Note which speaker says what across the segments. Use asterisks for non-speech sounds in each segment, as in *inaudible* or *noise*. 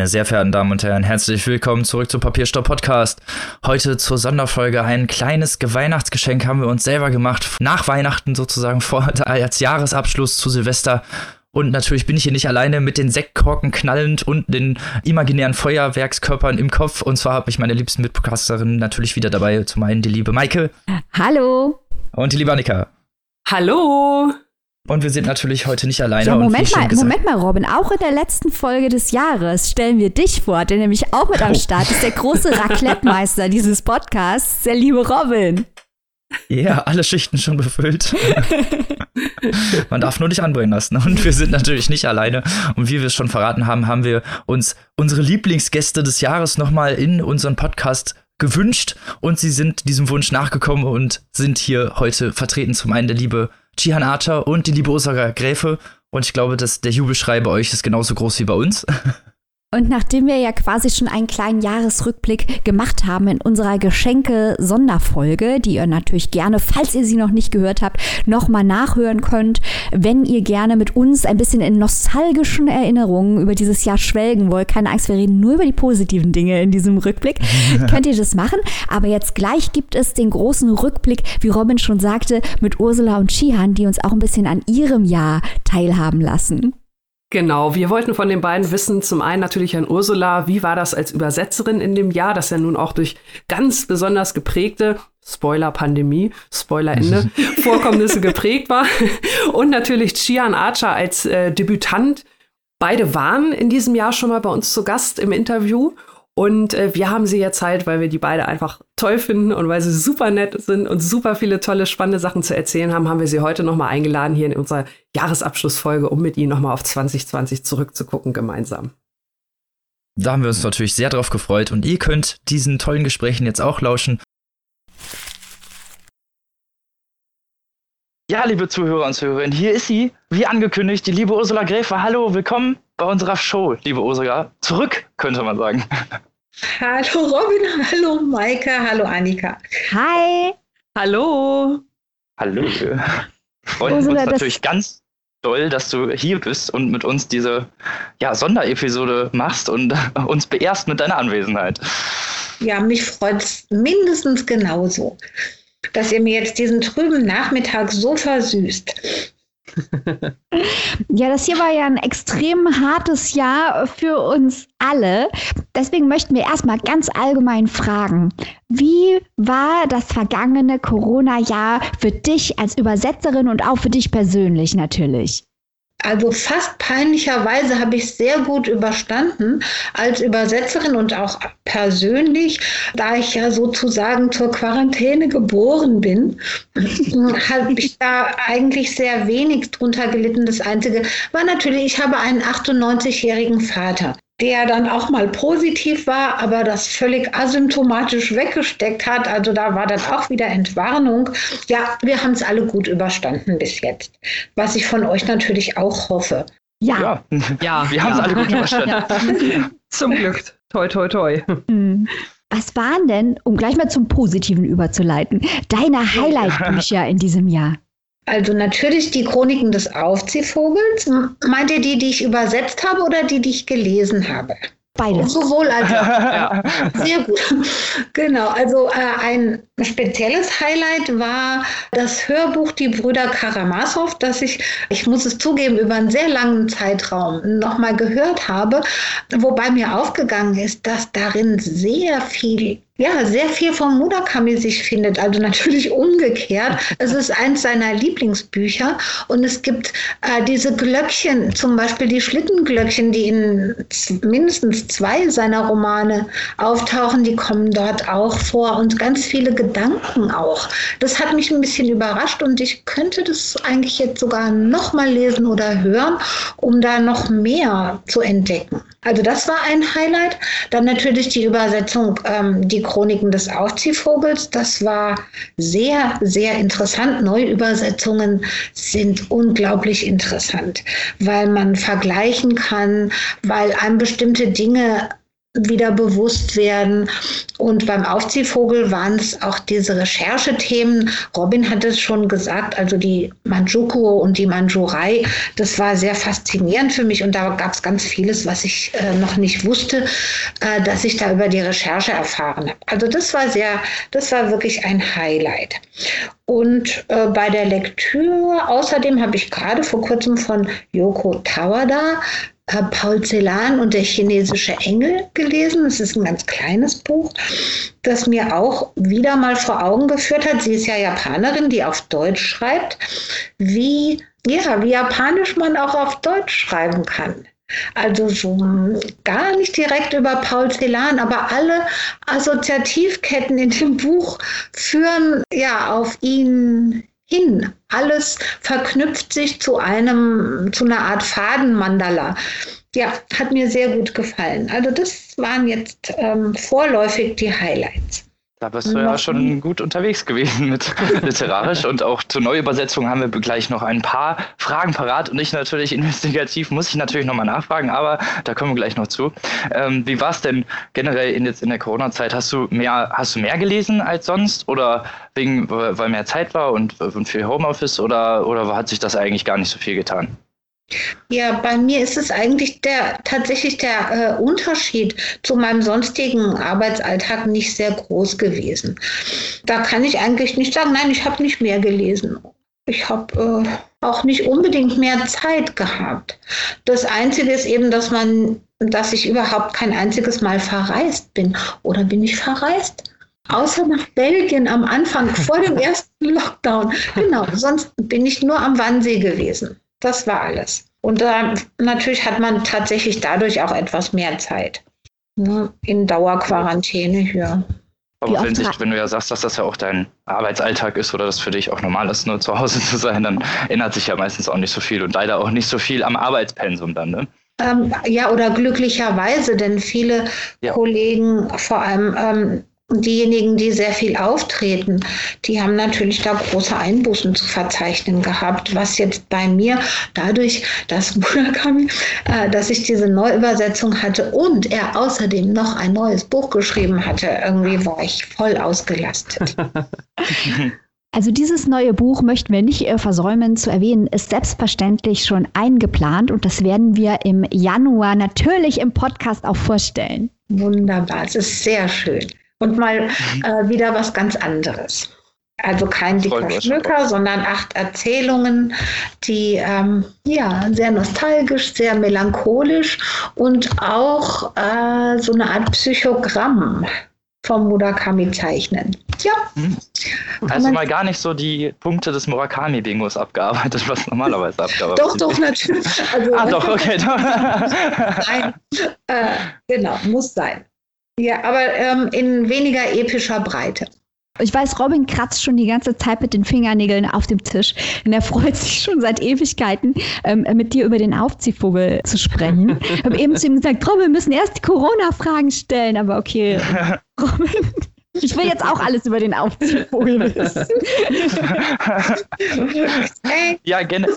Speaker 1: Meine sehr verehrten Damen und Herren, herzlich willkommen zurück zum Papierstopp Podcast. Heute zur Sonderfolge ein kleines Weihnachtsgeschenk haben wir uns selber gemacht. Nach Weihnachten sozusagen vor, als Jahresabschluss zu Silvester. Und natürlich bin ich hier nicht alleine mit den Sektkorken knallend und den imaginären Feuerwerkskörpern im Kopf. Und zwar habe ich meine liebsten Mitpodcasterinnen natürlich wieder dabei. Zum einen die liebe Maike.
Speaker 2: Hallo.
Speaker 1: Und die liebe Annika.
Speaker 3: Hallo.
Speaker 1: Und wir sind natürlich heute nicht alleine.
Speaker 2: Ja, Moment mal, Moment mal, Robin. Auch in der letzten Folge des Jahres stellen wir dich vor, der nämlich auch mit am oh. Start ist, der große *laughs* Raclette-Meister dieses Podcasts, der liebe Robin.
Speaker 1: Ja, alle Schichten schon befüllt. *laughs* Man darf nur nicht anbrennen lassen. Und wir sind natürlich nicht alleine. Und wie wir es schon verraten haben, haben wir uns unsere Lieblingsgäste des Jahres nochmal in unseren Podcast gewünscht. Und sie sind diesem Wunsch nachgekommen und sind hier heute vertreten. Zum einen der liebe Chihan Archer und die liebe Ursula Gräfe. Und ich glaube, dass der Jubelschrei bei euch ist genauso groß wie bei uns. *laughs*
Speaker 2: Und nachdem wir ja quasi schon einen kleinen Jahresrückblick gemacht haben in unserer Geschenke-Sonderfolge, die ihr natürlich gerne, falls ihr sie noch nicht gehört habt, nochmal nachhören könnt, wenn ihr gerne mit uns ein bisschen in nostalgischen Erinnerungen über dieses Jahr schwelgen wollt, keine Angst, wir reden nur über die positiven Dinge in diesem Rückblick, *laughs* könnt ihr das machen. Aber jetzt gleich gibt es den großen Rückblick, wie Robin schon sagte, mit Ursula und Chihan, die uns auch ein bisschen an ihrem Jahr teilhaben lassen.
Speaker 3: Genau, wir wollten von den beiden wissen, zum einen natürlich an Ursula, wie war das als Übersetzerin in dem Jahr, das ja nun auch durch ganz besonders geprägte, Spoiler Pandemie, Spoiler Ende, *laughs* Vorkommnisse geprägt war. Und natürlich Chian Archer als äh, Debütant. Beide waren in diesem Jahr schon mal bei uns zu Gast im Interview und äh, wir haben sie jetzt halt, weil wir die beide einfach toll finden und weil sie super nett sind und super viele tolle, spannende Sachen zu erzählen haben, haben wir sie heute nochmal eingeladen hier in unserer Jahresabschlussfolge, um mit ihnen nochmal auf 2020 zurückzugucken gemeinsam.
Speaker 1: Da haben wir uns natürlich sehr drauf gefreut und ihr könnt diesen tollen Gesprächen jetzt auch lauschen. Ja, liebe Zuhörer und Zuhörerinnen, hier ist sie, wie angekündigt, die liebe Ursula Gräfe. Hallo, willkommen bei unserer Show, liebe Ursula. Zurück, könnte man sagen. *laughs*
Speaker 4: Hallo Robin, *laughs* hallo Maike, hallo Annika.
Speaker 2: Hi.
Speaker 3: Hallo.
Speaker 1: Hallo. Wir freuen Ursula, uns natürlich ganz doll, dass du hier bist und mit uns diese ja, Sonderepisode machst und *laughs* uns beehrst mit deiner Anwesenheit.
Speaker 4: Ja, mich freut es mindestens genauso, dass ihr mir jetzt diesen trüben Nachmittag so versüßt.
Speaker 2: Ja, das hier war ja ein extrem hartes Jahr für uns alle. Deswegen möchten wir erstmal ganz allgemein fragen, wie war das vergangene Corona-Jahr für dich als Übersetzerin und auch für dich persönlich natürlich?
Speaker 4: Also fast peinlicherweise habe ich sehr gut überstanden als Übersetzerin und auch persönlich, da ich ja sozusagen zur Quarantäne geboren bin, *laughs* habe ich da eigentlich sehr wenig drunter gelitten. Das Einzige war natürlich, ich habe einen 98-jährigen Vater der dann auch mal positiv war, aber das völlig asymptomatisch weggesteckt hat. Also da war dann auch wieder Entwarnung. Ja, wir haben es alle gut überstanden bis jetzt, was ich von euch natürlich auch hoffe.
Speaker 1: Ja, ja, ja *laughs* wir haben es ja. alle gut überstanden. *laughs*
Speaker 3: Zum Glück. Toi, toi, toi.
Speaker 2: Mhm. Was waren denn, um gleich mal zum Positiven überzuleiten, deine Highlight-Bücher in diesem Jahr?
Speaker 4: Also natürlich die Chroniken des Aufziehvogels. Meint ihr die, die ich übersetzt habe oder die, die ich gelesen habe?
Speaker 2: Beides.
Speaker 4: Sowohl als auch. *laughs* Sehr gut. Genau. Also äh, ein spezielles Highlight war das Hörbuch Die Brüder Karamasow, das ich, ich muss es zugeben, über einen sehr langen Zeitraum nochmal gehört habe, wobei mir aufgegangen ist, dass darin sehr viel ja, sehr viel von Murakami sich findet, also natürlich *laughs* umgekehrt. Es ist eins seiner Lieblingsbücher und es gibt äh, diese Glöckchen, zum Beispiel die Schlittenglöckchen, die in mindestens zwei seiner Romane auftauchen, die kommen dort auch vor und ganz viele Gedanken auch. Das hat mich ein bisschen überrascht und ich könnte das eigentlich jetzt sogar nochmal lesen oder hören, um da noch mehr zu entdecken. Also das war ein Highlight. Dann natürlich die Übersetzung, ähm, die Chroniken des Aufziehvogels. Das war sehr, sehr interessant. Neuübersetzungen sind unglaublich interessant, weil man vergleichen kann, weil einem bestimmte Dinge wieder bewusst werden. Und beim Aufziehvogel waren es auch diese Recherchethemen. Robin hat es schon gesagt, also die Manchukuo und die Manchurei, das war sehr faszinierend für mich und da gab es ganz vieles, was ich äh, noch nicht wusste, äh, dass ich da über die Recherche erfahren habe. Also das war sehr, das war wirklich ein Highlight. Und äh, bei der Lektüre außerdem habe ich gerade vor kurzem von Yoko Tawada Paul Celan und der chinesische Engel gelesen. Es ist ein ganz kleines Buch, das mir auch wieder mal vor Augen geführt hat. Sie ist ja Japanerin, die auf Deutsch schreibt, wie, ja, wie japanisch man auch auf Deutsch schreiben kann. Also so gar nicht direkt über Paul Celan, aber alle Assoziativketten in dem Buch führen ja auf ihn hin. Alles verknüpft sich zu einem, zu einer Art Fadenmandala. Ja, hat mir sehr gut gefallen. Also das waren jetzt ähm, vorläufig die Highlights.
Speaker 1: Da bist du ja schon gut unterwegs gewesen mit *laughs* literarisch und auch zur Neuübersetzung haben wir gleich noch ein paar Fragen parat und ich natürlich *laughs* investigativ muss ich natürlich nochmal nachfragen, aber da kommen wir gleich noch zu. Ähm, wie war es denn generell in, jetzt in der Corona-Zeit? Hast du mehr, hast du mehr gelesen als sonst oder wegen, weil mehr Zeit war und, und viel Homeoffice oder, oder hat sich das eigentlich gar nicht so viel getan?
Speaker 4: Ja, bei mir ist es eigentlich der tatsächlich der äh, Unterschied zu meinem sonstigen Arbeitsalltag nicht sehr groß gewesen. Da kann ich eigentlich nicht sagen, nein, ich habe nicht mehr gelesen. Ich habe äh, auch nicht unbedingt mehr Zeit gehabt. Das Einzige ist eben, dass man, dass ich überhaupt kein einziges Mal verreist bin. Oder bin ich verreist? Außer nach Belgien am Anfang vor dem *laughs* ersten Lockdown. Genau, sonst bin ich nur am Wannsee gewesen. Das war alles. Und äh, natürlich hat man tatsächlich dadurch auch etwas mehr Zeit. Ne? In Dauerquarantäne hier.
Speaker 1: Aber wenn, sich, wenn du ja sagst, dass das ja auch dein Arbeitsalltag ist oder das für dich auch normal ist, nur zu Hause *laughs* zu sein, dann ändert sich ja meistens auch nicht so viel und leider auch nicht so viel am Arbeitspensum dann, ne?
Speaker 4: Ähm, ja, oder glücklicherweise, denn viele ja. Kollegen, vor allem ähm, diejenigen, die sehr viel auftreten, die haben natürlich da große Einbußen zu verzeichnen gehabt, was jetzt bei mir dadurch, dass *laughs* Murakami, äh, dass ich diese Neuübersetzung hatte und er außerdem noch ein neues Buch geschrieben hatte, irgendwie war ich voll ausgelastet. *laughs*
Speaker 2: Also dieses neue Buch möchten wir nicht äh, versäumen zu erwähnen, ist selbstverständlich schon eingeplant und das werden wir im Januar natürlich im Podcast auch vorstellen.
Speaker 4: Wunderbar, es ist sehr schön und mal mhm. äh, wieder was ganz anderes. Also kein dicker Schmücker, sondern acht Erzählungen, die ähm, ja sehr nostalgisch, sehr melancholisch und auch äh, so eine Art Psychogramm vom Murakami zeichnen. Ja.
Speaker 1: Hm. Also mal gar nicht so die Punkte des Murakami-Bingos abgearbeitet, was normalerweise abgearbeitet
Speaker 4: wird. Doch, doch, natürlich.
Speaker 1: Also, ah, doch, okay.
Speaker 4: Nein, äh, genau, muss sein. Ja, aber ähm, in weniger epischer Breite.
Speaker 2: Ich weiß, Robin kratzt schon die ganze Zeit mit den Fingernägeln auf dem Tisch. Und er freut sich schon seit Ewigkeiten, ähm, mit dir über den Aufziehvogel zu sprechen. Ich habe eben zu ihm gesagt, Robin, wir müssen erst die Corona-Fragen stellen. Aber okay, *laughs* Robin. Ich will jetzt auch alles über den Aufziehvogel wissen. *laughs* *laughs*
Speaker 1: ja, gerne.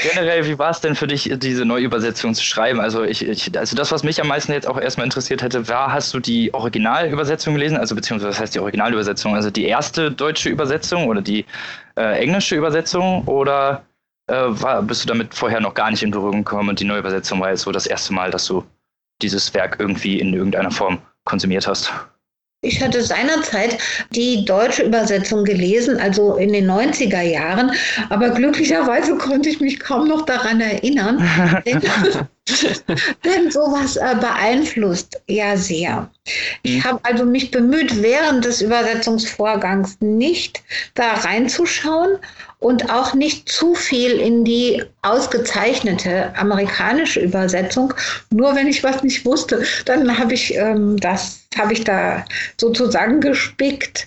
Speaker 1: Generell, wie war es denn für dich, diese Neuübersetzung zu schreiben? Also, ich, ich, also das, was mich am meisten jetzt auch erstmal interessiert hätte, war, hast du die Originalübersetzung gelesen? Also beziehungsweise was heißt die Originalübersetzung? Also die erste deutsche Übersetzung oder die äh, englische Übersetzung? Oder äh, war, bist du damit vorher noch gar nicht in Berührung gekommen und die Neuübersetzung war jetzt so das erste Mal, dass du dieses Werk irgendwie in irgendeiner Form konsumiert hast?
Speaker 4: Ich hatte seinerzeit die deutsche Übersetzung gelesen, also in den 90er Jahren, aber glücklicherweise konnte ich mich kaum noch daran erinnern. denn, *laughs* denn sowas äh, beeinflusst ja sehr. Ich mhm. habe also mich bemüht, während des Übersetzungsvorgangs nicht da reinzuschauen und auch nicht zu viel in die ausgezeichnete amerikanische Übersetzung. Nur wenn ich was nicht wusste, dann habe ich ähm, das habe ich da sozusagen gespickt.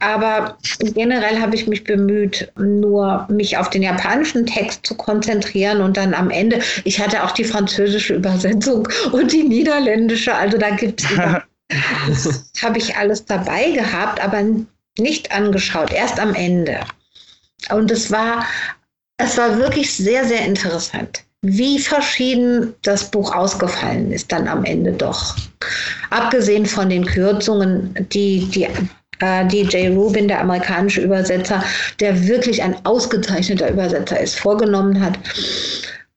Speaker 4: Aber generell habe ich mich bemüht, nur mich auf den japanischen Text zu konzentrieren und dann am Ende, ich hatte auch die französische Übersetzung und die niederländische, also da gibt es *laughs* habe ich alles dabei gehabt, aber nicht angeschaut, erst am Ende. Und es war, es war wirklich sehr, sehr interessant, wie verschieden das Buch ausgefallen ist dann am Ende doch. abgesehen von den Kürzungen, die die äh, DJ Rubin, der amerikanische Übersetzer, der wirklich ein ausgezeichneter Übersetzer ist, vorgenommen hat.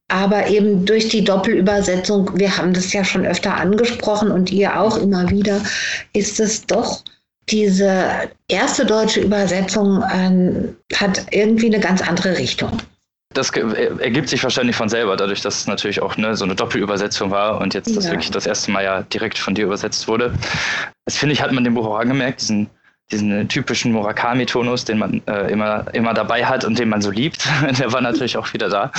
Speaker 4: Aber eben durch die Doppelübersetzung, wir haben das ja schon öfter angesprochen und ihr auch immer wieder, ist es doch diese erste deutsche Übersetzung äh, hat irgendwie eine ganz andere Richtung.
Speaker 1: Das ergibt sich wahrscheinlich von selber, dadurch, dass es natürlich auch ne, so eine Doppelübersetzung war und jetzt das wirklich das erste Mal ja direkt von dir übersetzt wurde. Das finde ich, hat man dem Buch auch angemerkt, diesen diesen typischen Murakami-Tonus, den man äh, immer, immer dabei hat und den man so liebt, *laughs* der war natürlich auch wieder da.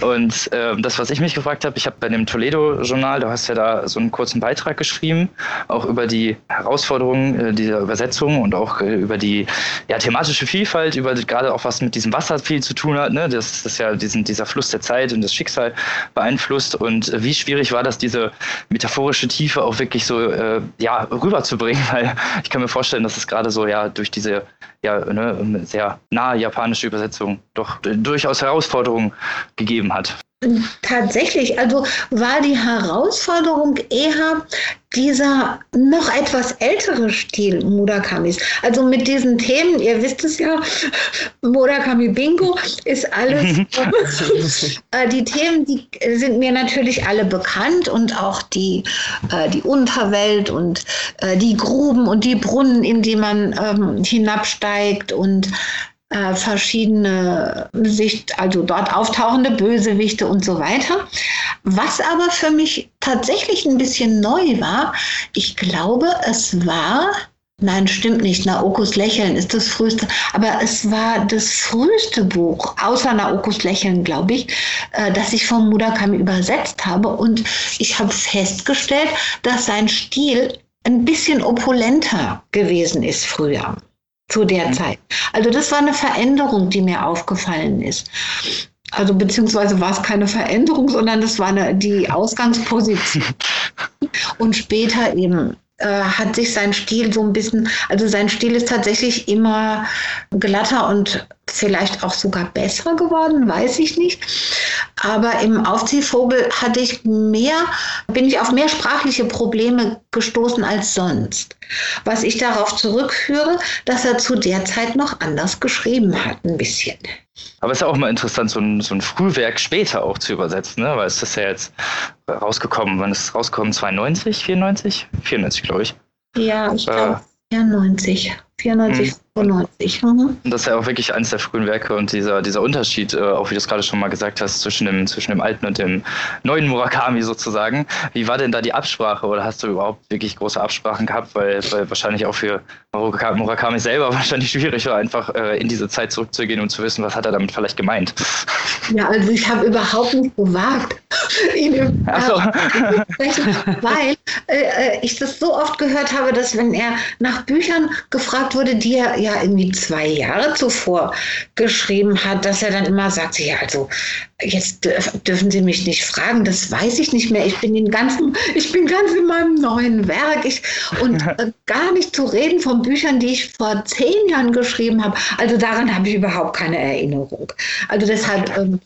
Speaker 1: Und äh, das, was ich mich gefragt habe, ich habe bei dem Toledo-Journal, du hast ja da so einen kurzen Beitrag geschrieben, auch über die Herausforderungen äh, dieser Übersetzung und auch äh, über die ja, thematische Vielfalt, über gerade auch was mit diesem Wasser viel zu tun hat, ne? dass das ja diesen, dieser Fluss der Zeit und das Schicksal beeinflusst und wie schwierig war das, diese metaphorische Tiefe auch wirklich so äh, ja, rüberzubringen, *laughs* weil ich kann mir vorstellen, dass es gerade so so ja durch diese ja ne, sehr nahe japanische Übersetzung doch durchaus Herausforderungen gegeben hat.
Speaker 4: Tatsächlich, also war die Herausforderung eher dieser noch etwas ältere Stil Murakamis. Also mit diesen Themen, ihr wisst es ja, Murakami Bingo ist alles. *laughs* *laughs* äh, die Themen, die sind mir natürlich alle bekannt und auch die, äh, die Unterwelt und äh, die Gruben und die Brunnen, in die man ähm, hinabsteigt und äh, verschiedene Sicht, also dort auftauchende Bösewichte und so weiter. Was aber für mich tatsächlich ein bisschen neu war, ich glaube, es war Nein, stimmt nicht. Naokos Lächeln ist das früheste. Aber es war das früheste Buch, außer Naokos Lächeln, glaube ich, äh, das ich von Murakami übersetzt habe. Und ich habe festgestellt, dass sein Stil ein bisschen opulenter gewesen ist früher zu der mhm. Zeit. Also das war eine Veränderung, die mir aufgefallen ist. Also beziehungsweise war es keine Veränderung, sondern das war eine, die Ausgangsposition. *laughs* Und später eben äh, hat sich sein Stil so ein bisschen, also sein Stil ist tatsächlich immer glatter und vielleicht auch sogar besser geworden, weiß ich nicht. Aber im Aufziehvogel hatte ich mehr, bin ich auf mehr sprachliche Probleme gestoßen als sonst. Was ich darauf zurückführe, dass er zu der Zeit noch anders geschrieben hat, ein bisschen.
Speaker 1: Aber es ist ja auch mal interessant, so ein, so ein Frühwerk später auch zu übersetzen, ne? weil es ist ja jetzt rausgekommen, wann ist es rausgekommen? 92, 94? 94, glaube ich.
Speaker 4: Ja, ich glaube äh, 94. 94, 95. Mhm.
Speaker 1: Das ist ja auch wirklich eines der frühen Werke und dieser, dieser Unterschied, äh, auch wie du es gerade schon mal gesagt hast, zwischen dem, zwischen dem alten und dem neuen Murakami sozusagen. Wie war denn da die Absprache oder hast du überhaupt wirklich große Absprachen gehabt? Weil, weil wahrscheinlich auch für Murakami selber *laughs* wahrscheinlich schwierig war, einfach äh, in diese Zeit zurückzugehen und zu wissen, was hat er damit vielleicht gemeint. *laughs*
Speaker 4: Ja, also ich habe überhaupt nicht gewagt, *laughs* ihn so. weil äh, äh, ich das so oft gehört habe, dass wenn er nach Büchern gefragt wurde, die er ja irgendwie zwei Jahre zuvor geschrieben hat, dass er dann immer sagt, ja, also jetzt dürfen Sie mich nicht fragen, das weiß ich nicht mehr. Ich bin in ganzen, ich bin ganz in meinem neuen Werk ich, und *laughs* äh, gar nicht zu reden von Büchern, die ich vor zehn Jahren geschrieben habe. Also daran habe ich überhaupt keine Erinnerung. Also deshalb ähm,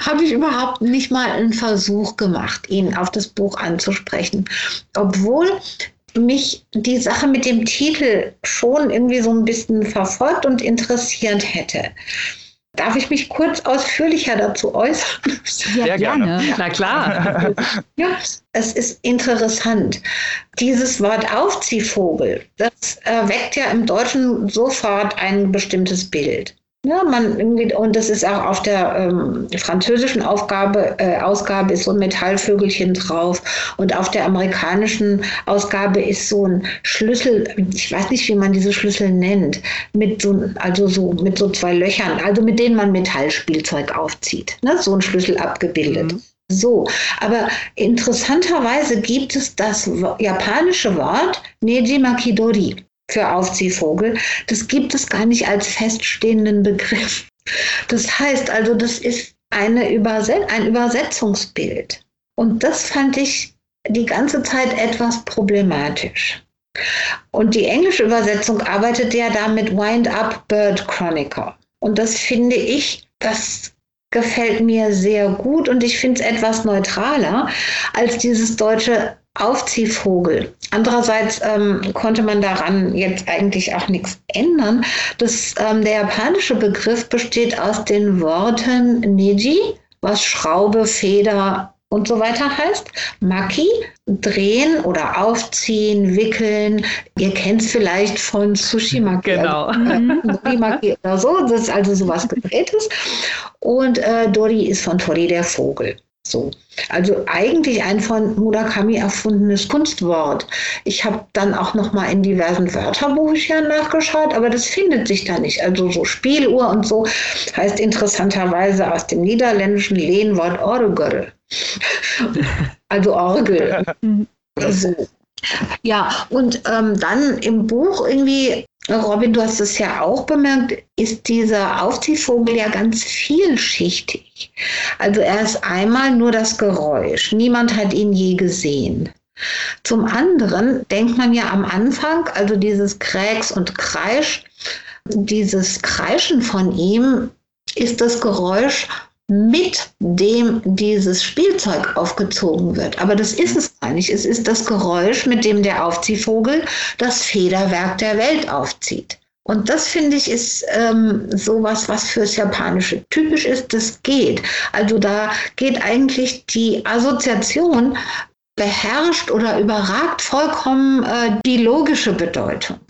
Speaker 4: habe ich überhaupt nicht mal einen Versuch gemacht, ihn auf das Buch anzusprechen, obwohl mich die Sache mit dem Titel schon irgendwie so ein bisschen verfolgt und interessiert hätte. Darf ich mich kurz ausführlicher dazu äußern?
Speaker 3: Ja, gerne. Na klar. *laughs*
Speaker 4: ja, es ist interessant. Dieses Wort Aufziehvogel, das äh, weckt ja im Deutschen sofort ein bestimmtes Bild. Ja, man irgendwie, und das ist auch auf der ähm, französischen Aufgabe, äh, Ausgabe ist so ein Metallvögelchen drauf und auf der amerikanischen Ausgabe ist so ein Schlüssel, ich weiß nicht, wie man diese Schlüssel nennt, mit so, also so, mit so zwei Löchern, also mit denen man Metallspielzeug aufzieht. Ne? So ein Schlüssel abgebildet. Mhm. So, aber interessanterweise gibt es das japanische Wort Neji Makidori für Aufziehvogel. Das gibt es gar nicht als feststehenden Begriff. Das heißt also, das ist eine Überset ein Übersetzungsbild. Und das fand ich die ganze Zeit etwas problematisch. Und die englische Übersetzung arbeitet ja da mit Wind Up Bird Chronicle. Und das finde ich, das gefällt mir sehr gut und ich finde es etwas neutraler als dieses deutsche Aufziehvogel. Andererseits ähm, konnte man daran jetzt eigentlich auch nichts ändern. Das, ähm, der japanische Begriff besteht aus den Worten Neji, was Schraube, Feder und so weiter heißt. Maki, drehen oder aufziehen, wickeln. Ihr kennt es vielleicht von Sushi Maki.
Speaker 3: Genau. *laughs*
Speaker 4: Also, Maki oder so. Das ist also sowas Gedrehtes. Und äh, Dori ist von Tori der Vogel. So. Also eigentlich ein von Murakami erfundenes Kunstwort. Ich habe dann auch noch mal in diversen Wörterbüchern nachgeschaut, aber das findet sich da nicht. Also so Spieluhr und so heißt interessanterweise aus dem niederländischen Lehnwort Orgel. *laughs* also Orgel. *laughs* so. Ja, und ähm, dann im Buch irgendwie Robin, du hast es ja auch bemerkt, ist dieser Aufziehvogel ja ganz vielschichtig. Also er ist einmal nur das Geräusch. Niemand hat ihn je gesehen. Zum anderen denkt man ja am Anfang, also dieses Kräks und Kreisch, dieses Kreischen von ihm ist das Geräusch mit dem dieses Spielzeug aufgezogen wird. Aber das ist es gar nicht. Es ist das Geräusch, mit dem der Aufziehvogel das Federwerk der Welt aufzieht. Und das finde ich ist ähm, sowas, was fürs Japanische typisch ist. Das geht. Also da geht eigentlich die Assoziation beherrscht oder überragt vollkommen äh, die logische Bedeutung.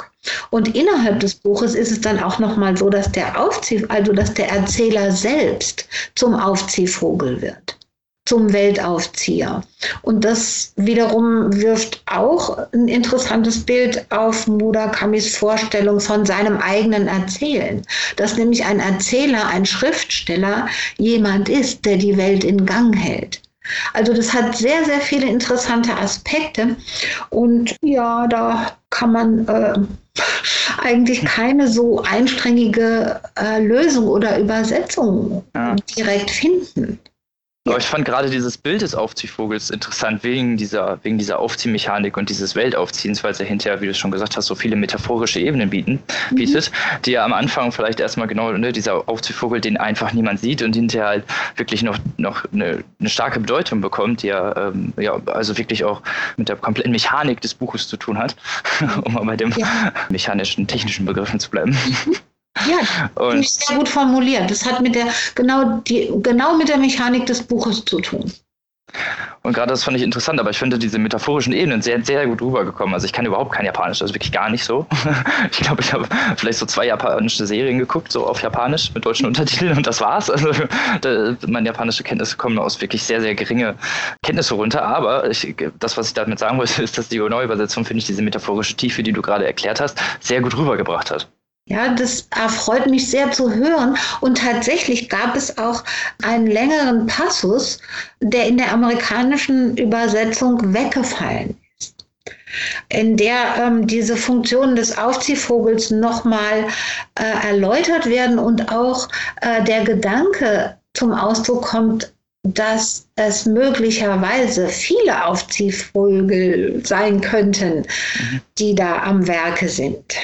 Speaker 4: Und innerhalb des Buches ist es dann auch nochmal so, dass der Aufzieh, also dass der Erzähler selbst zum Aufziehvogel wird, zum Weltaufzieher. Und das wiederum wirft auch ein interessantes Bild auf Murakamis Vorstellung von seinem eigenen Erzählen, dass nämlich ein Erzähler, ein Schriftsteller jemand ist, der die Welt in Gang hält. Also das hat sehr, sehr viele interessante Aspekte. Und ja, da kann man äh, eigentlich keine so einstrengige äh, Lösung oder Übersetzung ja. direkt finden.
Speaker 1: Aber ich fand gerade dieses Bild des Aufziehvogels interessant, wegen dieser, wegen dieser Aufziehmechanik und dieses Weltaufziehens, weil es ja hinterher, wie du schon gesagt hast, so viele metaphorische Ebenen bieten, mhm. bietet, die ja am Anfang vielleicht erstmal genau, ne, dieser Aufziehvogel, den einfach niemand sieht und hinterher halt wirklich noch, noch eine, eine starke Bedeutung bekommt, die ja, ähm, ja also wirklich auch mit der kompletten Mechanik des Buches zu tun hat, *laughs* um mal bei dem ja. mechanischen, technischen Begriffen zu bleiben.
Speaker 4: Ja, und ist sehr gut formuliert. Das hat mit der, genau, die, genau mit der Mechanik des Buches zu tun.
Speaker 1: Und gerade das fand ich interessant, aber ich finde diese metaphorischen Ebenen sehr, sehr gut rübergekommen. Also ich kann überhaupt kein Japanisch, also wirklich gar nicht so. *laughs* Ich glaube, ich habe vielleicht so zwei japanische Serien geguckt, so auf Japanisch mit deutschen Untertiteln und das war's. Also da, meine japanische Kenntnisse kommen aus wirklich sehr, sehr geringe Kenntnisse runter. Aber ich, das, was ich damit sagen wollte, *laughs* ist, dass die Neuübersetzung, finde ich, diese metaphorische Tiefe, die du gerade erklärt hast, sehr gut rübergebracht hat.
Speaker 4: Ja, das erfreut mich sehr zu hören. Und tatsächlich gab es auch einen längeren Passus, der in der amerikanischen Übersetzung weggefallen ist, in der ähm, diese Funktionen des Aufziehvogels nochmal äh, erläutert werden und auch äh, der Gedanke zum Ausdruck kommt, dass es möglicherweise viele Aufziehvögel sein könnten, mhm. die da am Werke sind.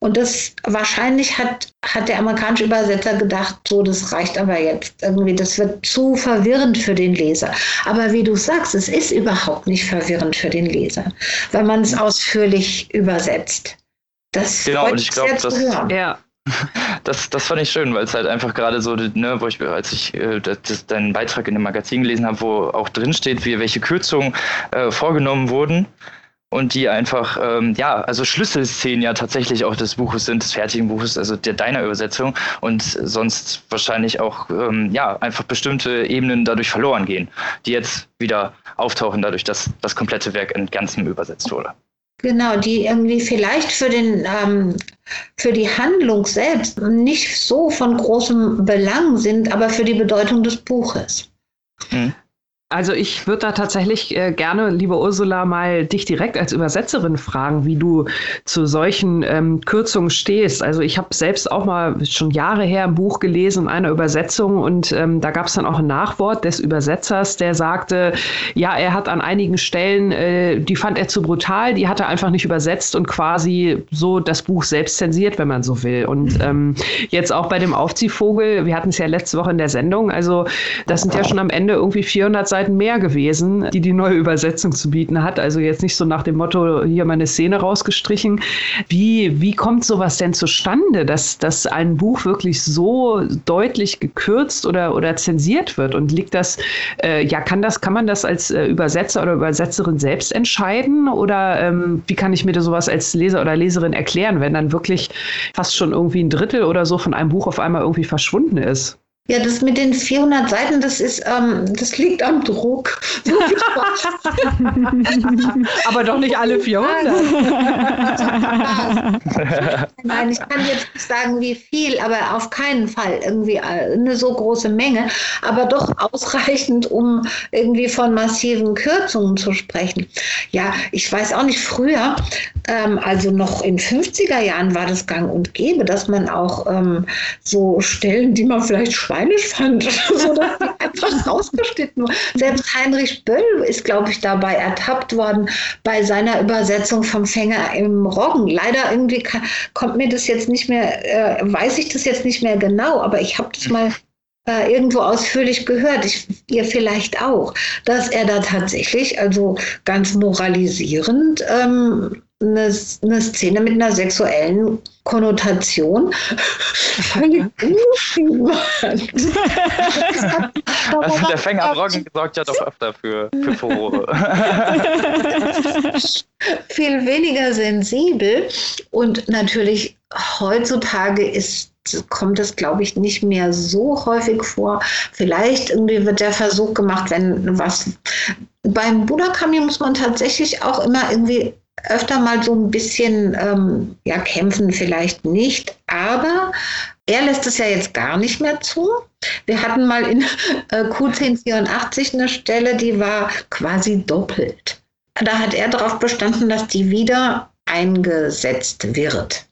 Speaker 4: Und das wahrscheinlich hat, hat der amerikanische Übersetzer gedacht, so, das reicht aber jetzt irgendwie, das wird zu verwirrend für den Leser. Aber wie du sagst, es ist überhaupt nicht verwirrend für den Leser, weil man es ausführlich übersetzt. Das
Speaker 1: genau, und ich glaube, das, ja. *laughs* Das, das fand ich schön, weil es halt einfach gerade so, ne, wo ich, als ich äh, das, deinen Beitrag in dem Magazin gelesen habe, wo auch drin steht, wie, welche Kürzungen äh, vorgenommen wurden und die einfach, ähm, ja, also Schlüsselszenen ja tatsächlich auch des Buches sind, des fertigen Buches, also der deiner Übersetzung und sonst wahrscheinlich auch, ähm, ja, einfach bestimmte Ebenen dadurch verloren gehen, die jetzt wieder auftauchen, dadurch, dass das komplette Werk in Ganzem übersetzt wurde.
Speaker 4: Genau, die irgendwie vielleicht für den ähm, für die Handlung selbst nicht so von großem Belang sind, aber für die Bedeutung des Buches.
Speaker 3: Mhm. Also ich würde da tatsächlich äh, gerne, liebe Ursula, mal dich direkt als Übersetzerin fragen, wie du zu solchen ähm, Kürzungen stehst. Also ich habe selbst auch mal schon Jahre her ein Buch gelesen in einer Übersetzung und ähm, da gab es dann auch ein Nachwort des Übersetzers, der sagte, ja, er hat an einigen Stellen, äh, die fand er zu brutal, die hat er einfach nicht übersetzt und quasi so das Buch selbst zensiert, wenn man so will. Und mhm. ähm, jetzt auch bei dem Aufziehvogel, wir hatten es ja letzte Woche in der Sendung, also das sind ja schon am Ende irgendwie 400 Seiten Seiten mehr gewesen, die die neue Übersetzung zu bieten hat. Also jetzt nicht so nach dem Motto, hier meine Szene rausgestrichen. Wie, wie kommt sowas denn zustande, dass, dass ein Buch wirklich so deutlich gekürzt oder, oder zensiert wird? Und liegt das, äh, ja, kann das, kann man das als äh, Übersetzer oder Übersetzerin selbst entscheiden? Oder ähm, wie kann ich mir das sowas als Leser oder Leserin erklären, wenn dann wirklich fast schon irgendwie ein Drittel oder so von einem Buch auf einmal irgendwie verschwunden ist?
Speaker 4: Ja, das mit den 400 Seiten, das ist, ähm, das liegt am Druck. *laughs*
Speaker 3: Aber doch nicht alle 400. *laughs*
Speaker 4: Nein, ich kann jetzt nicht sagen, wie viel, aber auf keinen Fall irgendwie äh, eine so große Menge, aber doch ausreichend, um irgendwie von massiven Kürzungen zu sprechen. Ja, ich weiß auch nicht, früher, ähm, also noch in 50er Jahren war das gang und gäbe, dass man auch ähm, so Stellen, die man vielleicht schweigen peinlich fand, *laughs* so dass die einfach rausgeschnitten wurden. Selbst Heinrich Böll ist, glaube ich, dabei ertappt worden bei seiner Übersetzung vom Fänger im Roggen. Leider irgendwie kann, kommt mir das jetzt nicht mehr, äh, weiß ich das jetzt nicht mehr genau, aber ich habe das mal äh, irgendwo ausführlich gehört, ich, ihr vielleicht auch, dass er da tatsächlich, also ganz moralisierend, ähm, eine, eine Szene mit einer sexuellen Konnotation *laughs* völlig
Speaker 1: Also der Fänger Broggen sorgt ja doch öfter für, für Furore. *laughs*
Speaker 4: Viel weniger sensibel und natürlich heutzutage ist kommt es, glaube ich, nicht mehr so häufig vor. Vielleicht irgendwie wird der Versuch gemacht, wenn was. Beim Budakami muss man tatsächlich auch immer irgendwie öfter mal so ein bisschen ähm, ja, kämpfen, vielleicht nicht, aber er lässt es ja jetzt gar nicht mehr zu. Wir hatten mal in *laughs* äh, Q1084 eine Stelle, die war quasi doppelt. Da hat er darauf bestanden, dass die wieder eingesetzt wird.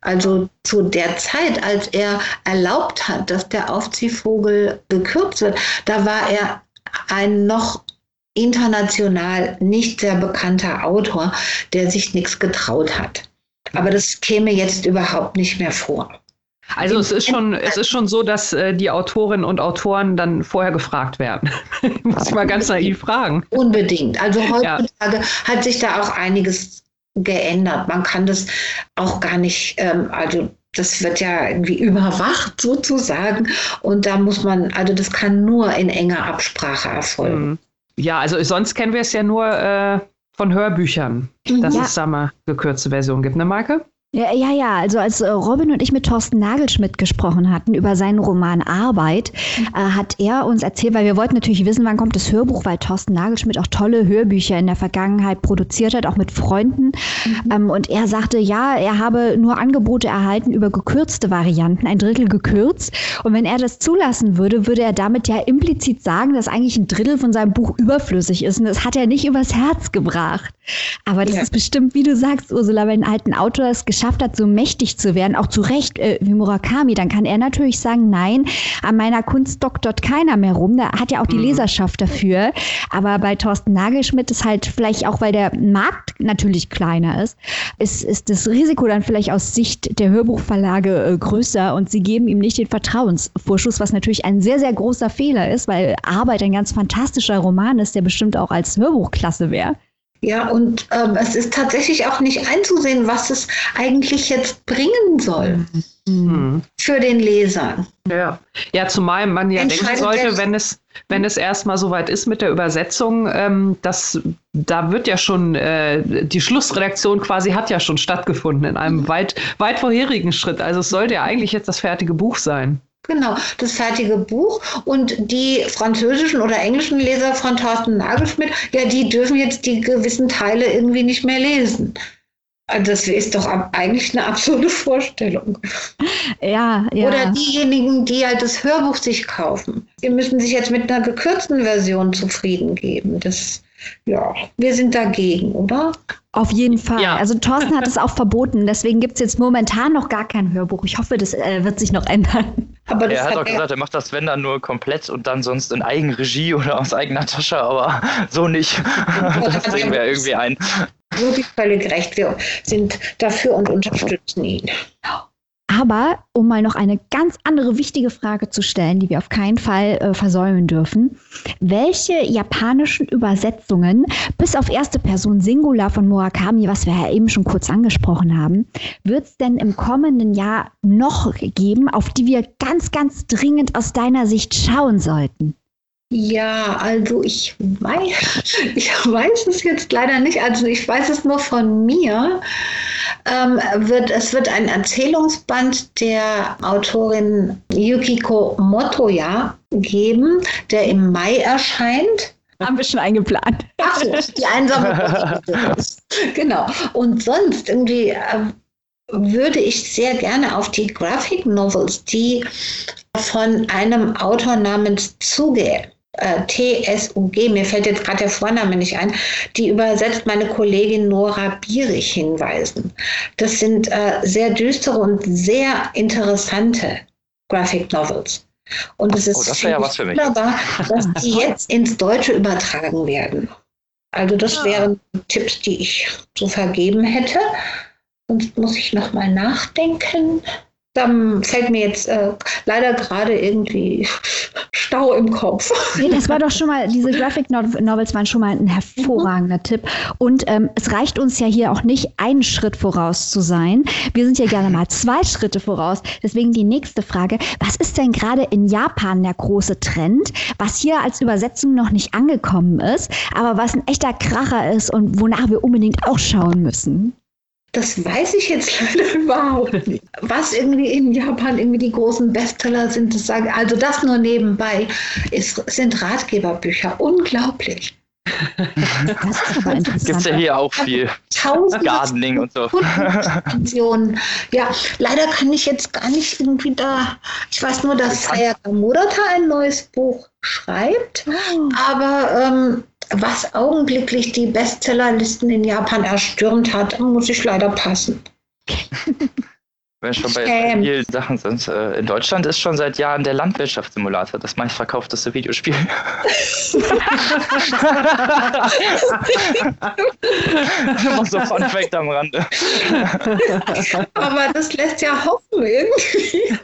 Speaker 4: Also zu der Zeit, als er erlaubt hat, dass der Aufziehvogel gekürzt wird, da war er ein noch international nicht sehr bekannter Autor, der sich nichts getraut hat. Aber das käme jetzt überhaupt nicht mehr vor.
Speaker 3: Also es ist schon, es ist schon so, dass äh, die Autorinnen und Autoren dann vorher gefragt werden. *laughs* Muss ich mal ganz naiv fragen.
Speaker 4: Unbedingt. Also heutzutage ja. hat sich da auch einiges geändert. Man kann das auch gar nicht, ähm, also das wird ja irgendwie überwacht sozusagen. Und da muss man, also das kann nur in enger Absprache erfolgen. Mhm.
Speaker 3: Ja, also sonst kennen wir es ja nur äh, von Hörbüchern, dass ja. es da mal gekürzte Version gibt, ne, Marke?
Speaker 2: Ja, ja, ja. Also als äh, Robin und ich mit Thorsten Nagelschmidt gesprochen hatten über seinen Roman Arbeit, äh, hat er uns erzählt, weil wir wollten natürlich wissen, wann kommt das Hörbuch, weil Thorsten Nagelschmidt auch tolle Hörbücher in der Vergangenheit produziert hat, auch mit Freunden. Mhm. Ähm, und er sagte, ja, er habe nur Angebote erhalten über gekürzte Varianten, ein Drittel gekürzt. Und wenn er das zulassen würde, würde er damit ja implizit sagen, dass eigentlich ein Drittel von seinem Buch überflüssig ist. Und das hat er nicht übers Herz gebracht. Aber das ja. ist bestimmt, wie du sagst, Ursula, wenn ein alten Autor es geschafft hat, so mächtig zu werden, auch zu Recht äh, wie Murakami, dann kann er natürlich sagen, nein, an meiner Kunst doktort keiner mehr rum. Da hat ja auch die mhm. Leserschaft dafür. Aber bei Thorsten Nagelschmidt ist halt vielleicht auch, weil der Markt natürlich kleiner ist, ist, ist das Risiko dann vielleicht aus Sicht der Hörbuchverlage äh, größer und sie geben ihm nicht den Vertrauensvorschuss, was natürlich ein sehr, sehr großer Fehler ist, weil Arbeit ein ganz fantastischer Roman ist, der bestimmt auch als Hörbuchklasse wäre.
Speaker 4: Ja, und ähm, es ist tatsächlich auch nicht einzusehen, was es eigentlich jetzt bringen soll mhm. für den Leser.
Speaker 3: Ja. ja, zumal man ja denken sollte, wenn es, wenn es erstmal soweit ist mit der Übersetzung, ähm, das, da wird ja schon, äh, die Schlussredaktion quasi hat ja schon stattgefunden in einem weit, weit vorherigen Schritt. Also es sollte ja eigentlich jetzt das fertige Buch sein.
Speaker 4: Genau, das fertige Buch und die französischen oder englischen Leser von Thorsten Nagelschmidt, ja, die dürfen jetzt die gewissen Teile irgendwie nicht mehr lesen. Also das ist doch eigentlich eine absurde *laughs* Vorstellung.
Speaker 2: Ja, ja.
Speaker 4: Oder diejenigen, die halt das Hörbuch sich kaufen. Die müssen sich jetzt mit einer gekürzten Version zufrieden geben. Das, ja, wir sind dagegen, oder?
Speaker 2: Auf jeden Fall. Ja. Also Thorsten hat es auch verboten. Deswegen gibt es jetzt momentan noch gar kein Hörbuch. Ich hoffe, das äh, wird sich noch ändern.
Speaker 1: Aber er hat auch gesagt, er macht das, wenn dann nur komplett und dann sonst in Eigenregie oder aus eigener Tasche, aber *laughs* so nicht. das sehen wir irgendwie ein.
Speaker 4: Wirklich völlig recht. Wir sind dafür und unterstützen ihn.
Speaker 2: Aber um mal noch eine ganz andere wichtige Frage zu stellen, die wir auf keinen Fall äh, versäumen dürfen. Welche japanischen Übersetzungen, bis auf erste Person Singular von Murakami, was wir ja eben schon kurz angesprochen haben, wird es denn im kommenden Jahr noch geben, auf die wir ganz, ganz dringend aus deiner Sicht schauen sollten?
Speaker 4: Ja, also ich weiß, *laughs* ich weiß es jetzt leider nicht. Also ich weiß es nur von mir. Ähm, wird, es wird ein Erzählungsband der Autorin Yukiko Motoya geben, der im Mai erscheint.
Speaker 2: Haben wir schon eingeplant.
Speaker 4: Ach so, die einsame *laughs* Genau. Und sonst irgendwie äh, würde ich sehr gerne auf die Graphic Novels, die von einem Autor namens Tsuge äh, TSUG, mir fällt jetzt gerade der Vorname nicht ein, die übersetzt meine Kollegin Nora Bierich hinweisen. Das sind äh, sehr düstere und sehr interessante Graphic Novels. Und es ist
Speaker 1: oh, das ja
Speaker 4: wunderbar, dass die *laughs* jetzt ins Deutsche übertragen werden. Also das ja. Ah. wären Tipps, die ich zu vergeben hätte. Sonst muss ich noch mal nachdenken. Dann fällt mir jetzt äh, leider gerade irgendwie Stau im Kopf.
Speaker 2: Nee, das war doch schon mal, diese Graphic Novels waren schon mal ein hervorragender. Tipp. Und ähm, es reicht uns ja hier auch nicht, einen Schritt voraus zu sein. Wir sind ja gerne mal zwei Schritte voraus. Deswegen die nächste Frage. Was ist denn gerade in Japan der große Trend, was hier als Übersetzung noch nicht angekommen ist, aber was ein echter Kracher ist und wonach wir unbedingt auch schauen müssen?
Speaker 4: Das weiß ich jetzt *laughs* leider überhaupt nicht. Was irgendwie in Japan irgendwie die großen Bestseller sind, das sage, also das nur nebenbei, ist, sind Ratgeberbücher. Unglaublich.
Speaker 1: Das ist aber *laughs* interessant. Gibt es ja hier auch viel. Tausende Gardening und so.
Speaker 4: Ja, leider kann ich jetzt gar nicht irgendwie da. Ich weiß nur, dass Sayaka Murata ein neues Buch schreibt, oh. aber ähm, was augenblicklich die Bestsellerlisten in Japan erstürmt hat, muss ich leider passen. *laughs*
Speaker 1: Wenn schon bei ähm. vielen Sachen sind. Äh, in Deutschland ist schon seit Jahren der Landwirtschaftssimulator das meistverkaufteste Videospiel. *laughs* Immer so Fun Fact am Rande.
Speaker 4: Aber das lässt ja hoffen irgendwie.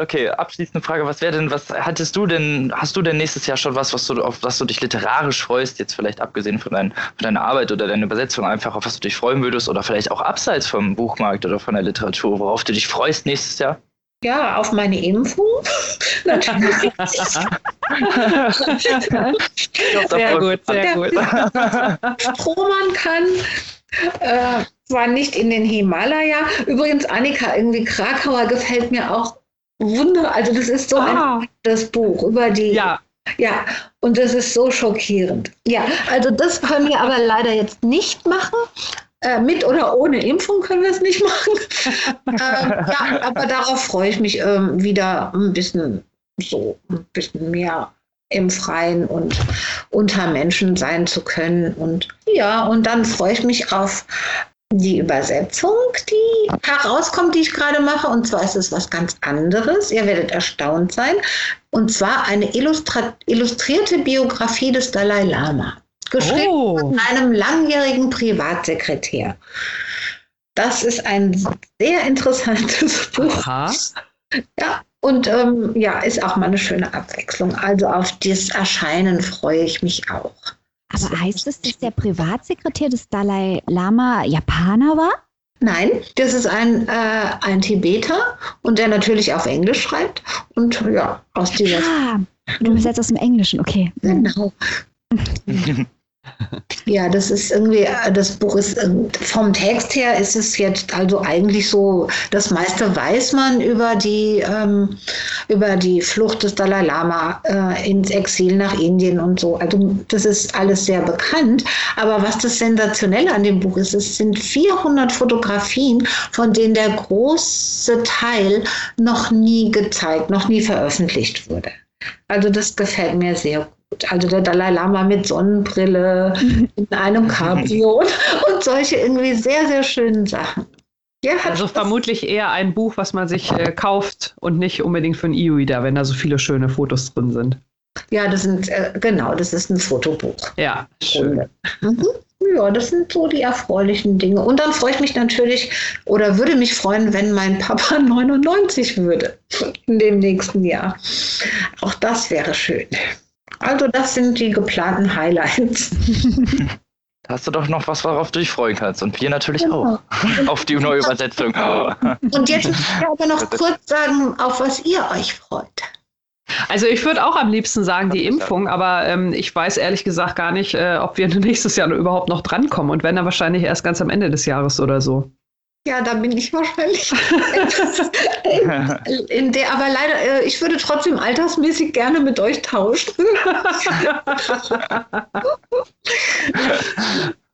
Speaker 1: Okay, abschließende Frage. Was wäre denn, was hattest du denn, hast du denn nächstes Jahr schon was, was du, auf was du dich literarisch freust, jetzt vielleicht abgesehen von, dein, von deiner Arbeit oder deiner Übersetzung einfach, auf was du dich freuen würdest oder vielleicht auch abseits abseits vom Buchmarkt oder von der Literatur, worauf du dich freust nächstes Jahr?
Speaker 4: Ja, auf meine Impfung. *laughs* Natürlich.
Speaker 3: sehr gut, sehr gut.
Speaker 4: Strohmann kann. Äh, zwar nicht in den Himalaya. Übrigens, Annika, irgendwie Krakauer gefällt mir auch wunder. Also, das ist so ah. ein das Buch über die.
Speaker 3: Ja.
Speaker 4: Ja, und das ist so schockierend. Ja, also das können wir aber leider jetzt nicht machen. Äh, mit oder ohne Impfung können wir es nicht machen. *laughs* ähm, ja, aber darauf freue ich mich ähm, wieder ein bisschen so, ein bisschen mehr im Freien und unter Menschen sein zu können. Und ja, und dann freue ich mich auf die Übersetzung, die herauskommt, die ich gerade mache. Und zwar ist es was ganz anderes. Ihr werdet erstaunt sein. Und zwar eine illustrierte Biografie des Dalai Lama geschrieben oh. von einem langjährigen Privatsekretär. Das ist ein sehr interessantes *laughs* Buch. Aha. Ja, und ähm, ja, ist auch mal eine schöne Abwechslung. Also auf das Erscheinen freue ich mich auch.
Speaker 2: Aber heißt es, dass der Privatsekretär des Dalai Lama Japaner war?
Speaker 4: Nein, das ist ein, äh, ein Tibeter und der natürlich auf Englisch schreibt. Und ja, aus dieser. Ah,
Speaker 2: du übersetzt aus dem Englischen, okay.
Speaker 4: Genau. *laughs* Ja, das ist irgendwie, das Buch ist vom Text her ist es jetzt also eigentlich so, das meiste weiß man über die, ähm, über die Flucht des Dalai Lama äh, ins Exil nach Indien und so. Also das ist alles sehr bekannt. Aber was das Sensationelle an dem Buch ist, es sind 400 Fotografien, von denen der große Teil noch nie gezeigt, noch nie veröffentlicht wurde. Also das gefällt mir sehr gut also der Dalai Lama mit Sonnenbrille *laughs* in einem Cabrio und solche irgendwie sehr, sehr schönen Sachen.
Speaker 3: Ja, also vermutlich eher ein Buch, was man sich äh, kauft und nicht unbedingt für einen E-Reader, wenn da so viele schöne Fotos drin sind.
Speaker 4: Ja, das sind, äh, genau, das ist ein Fotobuch.
Speaker 3: Ja, schön. Mhm.
Speaker 4: Ja, das sind so die erfreulichen Dinge. Und dann freue ich mich natürlich oder würde mich freuen, wenn mein Papa *laughs* 99 würde in dem nächsten Jahr. Auch das wäre schön. Also das sind die geplanten Highlights.
Speaker 1: Da hast du doch noch was, worauf du dich freuen kannst. Und wir natürlich genau. auch. *laughs* auf die neue Übersetzung.
Speaker 4: Und jetzt muss ich aber noch kurz sagen, auf was ihr euch freut.
Speaker 3: Also ich würde auch am liebsten sagen die Impfung, aber ähm, ich weiß ehrlich gesagt gar nicht, äh, ob wir *laughs* nächstes Jahr überhaupt noch drankommen. Und wenn dann wahrscheinlich erst ganz am Ende des Jahres oder so.
Speaker 4: Ja, da bin ich wahrscheinlich. in, *laughs* in der, aber leider, äh, ich würde trotzdem altersmäßig gerne mit euch tauschen. *laughs*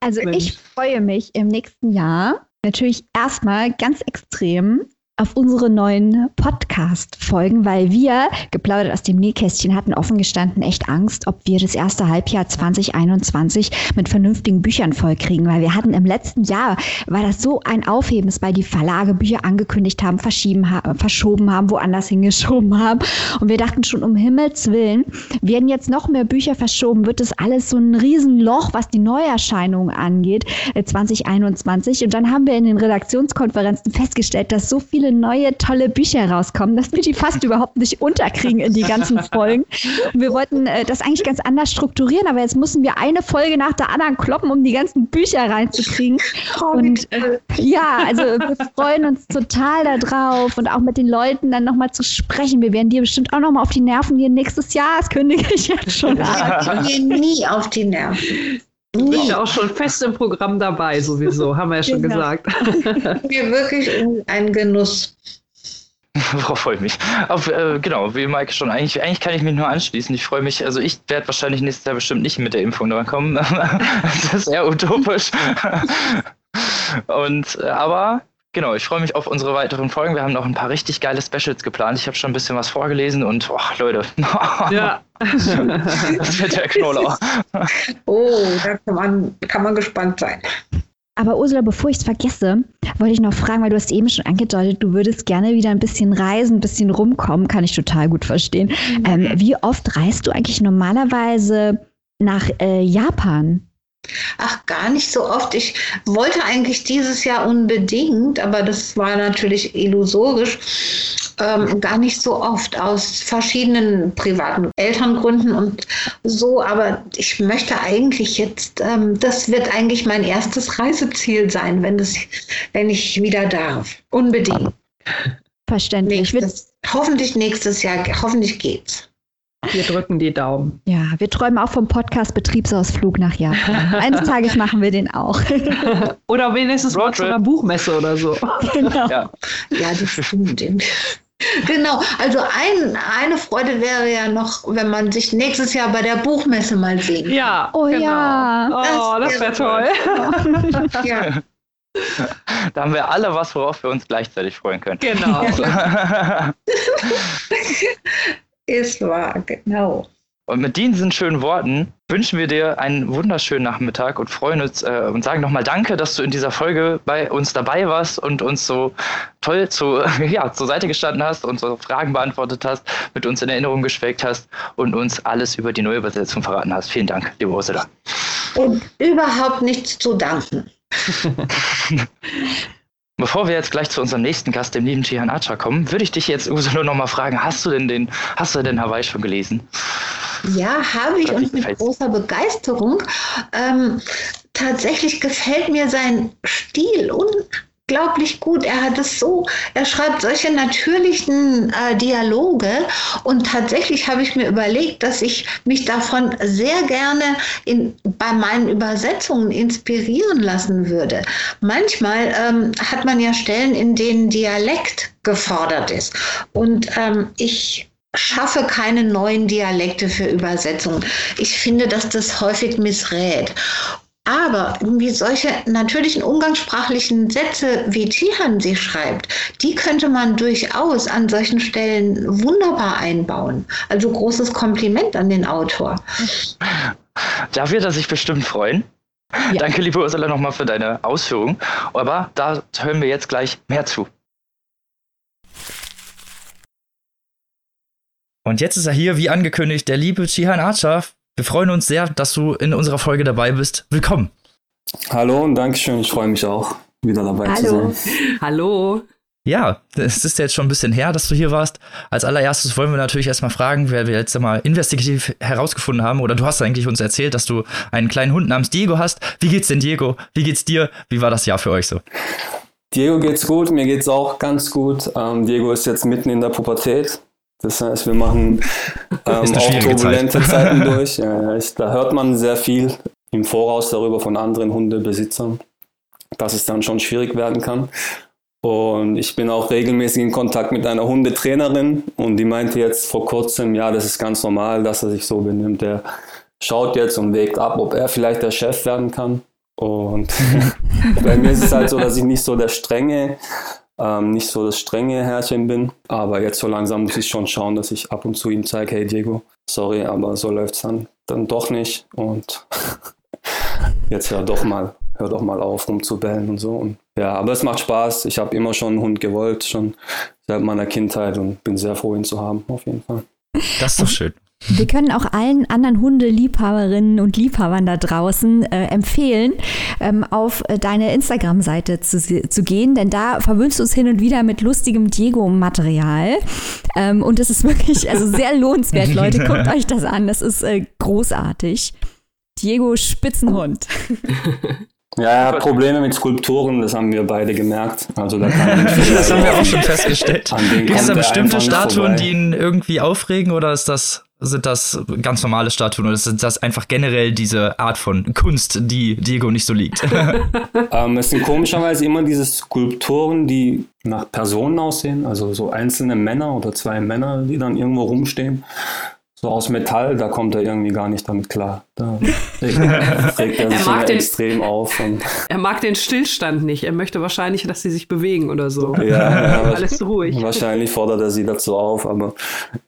Speaker 2: also ich freue mich im nächsten Jahr natürlich erstmal ganz extrem auf unsere neuen Podcast-Folgen, weil wir, geplaudert aus dem Nähkästchen, hatten offen gestanden echt Angst, ob wir das erste Halbjahr 2021 mit vernünftigen Büchern vollkriegen, weil wir hatten im letzten Jahr, war das so ein Aufhebens, weil die Verlage Bücher angekündigt haben, verschieben, ha verschoben haben, woanders hingeschoben haben. Und wir dachten schon, um Himmels Willen, werden jetzt noch mehr Bücher verschoben, wird das alles so ein Riesenloch, was die Neuerscheinungen angeht, 2021 äh, und dann haben wir in den Redaktionskonferenzen festgestellt, dass so viele neue, tolle Bücher rauskommen, dass wir die fast *laughs* überhaupt nicht unterkriegen in die ganzen Folgen. Und wir wollten äh, das eigentlich ganz anders strukturieren, aber jetzt müssen wir eine Folge nach der anderen kloppen, um die ganzen Bücher reinzukriegen. Und äh, ja, also wir freuen uns total darauf und auch mit den Leuten dann nochmal zu sprechen. Wir werden dir bestimmt auch nochmal auf die Nerven gehen nächstes Jahr. Das kündige ich jetzt schon
Speaker 4: an. Wir gehen nie auf die Nerven.
Speaker 3: Du bist ja auch schon fest im Programm dabei, sowieso, haben wir ja schon genau. gesagt.
Speaker 4: Mir wirklich ein Genuss. *laughs*
Speaker 1: Worauf freue ich mich? Auf, äh, genau, wie Mike schon, eigentlich, eigentlich kann ich mich nur anschließen. Ich freue mich, also ich werde wahrscheinlich nächstes Jahr bestimmt nicht mit der Impfung dran kommen. *laughs* das ist eher utopisch. *laughs* Und, äh, aber Genau, ich freue mich auf unsere weiteren Folgen. Wir haben noch ein paar richtig geile Specials geplant. Ich habe schon ein bisschen was vorgelesen und, oh, Leute.
Speaker 3: Ja. *laughs*
Speaker 1: das wird der Knoller.
Speaker 4: Oh, da kann man, kann man gespannt sein.
Speaker 2: Aber Ursula, bevor ich es vergesse, wollte ich noch fragen, weil du hast eben schon angedeutet, du würdest gerne wieder ein bisschen reisen, ein bisschen rumkommen, kann ich total gut verstehen. Mhm. Ähm, wie oft reist du eigentlich normalerweise nach äh, Japan?
Speaker 4: Ach, gar nicht so oft. Ich wollte eigentlich dieses Jahr unbedingt, aber das war natürlich illusorisch, ähm, gar nicht so oft aus verschiedenen privaten Elterngründen und so. Aber ich möchte eigentlich jetzt, ähm, das wird eigentlich mein erstes Reiseziel sein, wenn, das, wenn ich wieder darf. Unbedingt.
Speaker 2: Verständlich.
Speaker 4: Nächstes, hoffentlich nächstes Jahr, hoffentlich geht's.
Speaker 3: Wir drücken die Daumen.
Speaker 2: Ja, wir träumen auch vom Podcast Betriebsausflug nach Japan. Eines Tages machen wir den auch. *laughs*
Speaker 3: oder wenigstens mal zu einer Buchmesse oder so. Genau.
Speaker 4: Ja, ja das stimmt. Genau, also ein, eine Freude wäre ja noch, wenn man sich nächstes Jahr bei der Buchmesse mal sehen kann.
Speaker 3: Ja,
Speaker 2: oh genau. ja.
Speaker 3: Oh, das, das wäre toll.
Speaker 1: ja. Da haben wir alle was, worauf wir uns gleichzeitig freuen können.
Speaker 3: Genau. *laughs* *laughs*
Speaker 4: Ist wahr, genau.
Speaker 1: Und mit diesen schönen Worten wünschen wir dir einen wunderschönen Nachmittag und freuen uns äh, und sagen nochmal Danke, dass du in dieser Folge bei uns dabei warst und uns so toll zu, *laughs* ja, zur Seite gestanden hast und so Fragen beantwortet hast, mit uns in Erinnerung geschwelgt hast und uns alles über die neue Übersetzung verraten hast. Vielen Dank, liebe Ursula.
Speaker 4: Und überhaupt nichts zu danken. *laughs*
Speaker 1: Bevor wir jetzt gleich zu unserem nächsten Gast, dem lieben Chihan Acha, kommen, würde ich dich jetzt *laughs* nur noch mal fragen, hast du denn den, hast du denn Hawaii schon gelesen?
Speaker 4: Ja, habe ich und mit großer Begeisterung. Ähm, tatsächlich gefällt mir sein Stil un unglaublich gut. Er hat es so, er schreibt solche natürlichen äh, Dialoge und tatsächlich habe ich mir überlegt, dass ich mich davon sehr gerne in, bei meinen Übersetzungen inspirieren lassen würde. Manchmal ähm, hat man ja Stellen, in denen Dialekt gefordert ist und ähm, ich schaffe keine neuen Dialekte für Übersetzungen. Ich finde, dass das häufig missrät. Aber irgendwie solche natürlichen umgangssprachlichen Sätze, wie Tihan sie schreibt, die könnte man durchaus an solchen Stellen wunderbar einbauen. Also großes Kompliment an den Autor.
Speaker 1: Da wird er sich bestimmt freuen. Ja. Danke, liebe Ursula, nochmal für deine Ausführung. Aber da hören wir jetzt gleich mehr zu. Und jetzt ist er hier, wie angekündigt, der liebe Chihan Archer wir freuen uns sehr, dass du in unserer Folge dabei bist. Willkommen.
Speaker 5: Hallo und Dankeschön. Ich freue mich auch, wieder dabei
Speaker 3: Hallo.
Speaker 5: zu sein.
Speaker 3: Hallo.
Speaker 1: Ja, es ist jetzt schon ein bisschen her, dass du hier warst. Als allererstes wollen wir natürlich erstmal fragen, wer wir jetzt mal investigativ herausgefunden haben. Oder du hast eigentlich uns erzählt, dass du einen kleinen Hund namens Diego hast. Wie geht's denn Diego? Wie geht's dir? Wie war das Jahr für euch so?
Speaker 5: Diego geht's gut, mir geht's auch ganz gut. Ähm, Diego ist jetzt mitten in der Pubertät. Das heißt, wir machen *laughs* ähm, auch turbulente Zeit. Zeiten *laughs* durch. Ja, ich, da hört man sehr viel im Voraus darüber von anderen Hundebesitzern, dass es dann schon schwierig werden kann. Und ich bin auch regelmäßig in Kontakt mit einer Hundetrainerin und die meinte jetzt vor kurzem, ja, das ist ganz normal, dass er sich so benimmt. Der schaut jetzt und wägt ab, ob er vielleicht der Chef werden kann. Und *laughs* bei mir ist es halt so, dass ich nicht so der strenge, ähm, nicht so das strenge Herrchen bin. Aber jetzt so langsam muss ich schon schauen, dass ich ab und zu ihm zeige, hey Diego, sorry, aber so läuft es dann, dann doch nicht. Und *laughs* jetzt hör doch mal, hör doch mal auf, rumzubellen und so. Und ja, aber es macht Spaß. Ich habe immer schon einen Hund gewollt, schon seit meiner Kindheit und bin sehr froh, ihn zu haben, auf jeden Fall.
Speaker 1: Das ist doch schön.
Speaker 2: Wir können auch allen anderen Hundeliebhaberinnen und Liebhabern da draußen äh, empfehlen, ähm, auf äh, deine Instagram-Seite zu, zu gehen, denn da verwöhnst du uns hin und wieder mit lustigem Diego-Material. Ähm, und es ist wirklich also sehr *laughs* lohnenswert, Leute. Guckt euch das an. Das ist äh, großartig. Diego Spitzenhund.
Speaker 5: Ja, er hat Probleme mit Skulpturen, das haben wir beide gemerkt. Also da kann *laughs*
Speaker 1: das haben wir auch schon festgestellt. Gibt es da bestimmte Statuen, die ihn irgendwie aufregen oder ist das, sind das ganz normale Statuen oder sind das einfach generell diese Art von Kunst, die Diego nicht so liegt? *laughs*
Speaker 5: ähm, es sind komischerweise immer diese Skulpturen, die nach Personen aussehen, also so einzelne Männer oder zwei Männer, die dann irgendwo rumstehen so aus Metall, da kommt er irgendwie gar nicht damit klar. Da *laughs* regt, er sich er den, extrem auf. *laughs*
Speaker 3: er mag den Stillstand nicht. Er möchte wahrscheinlich, dass sie sich bewegen oder so.
Speaker 5: Ja, ja *laughs* alles ruhig. Wahrscheinlich fordert er sie dazu auf, aber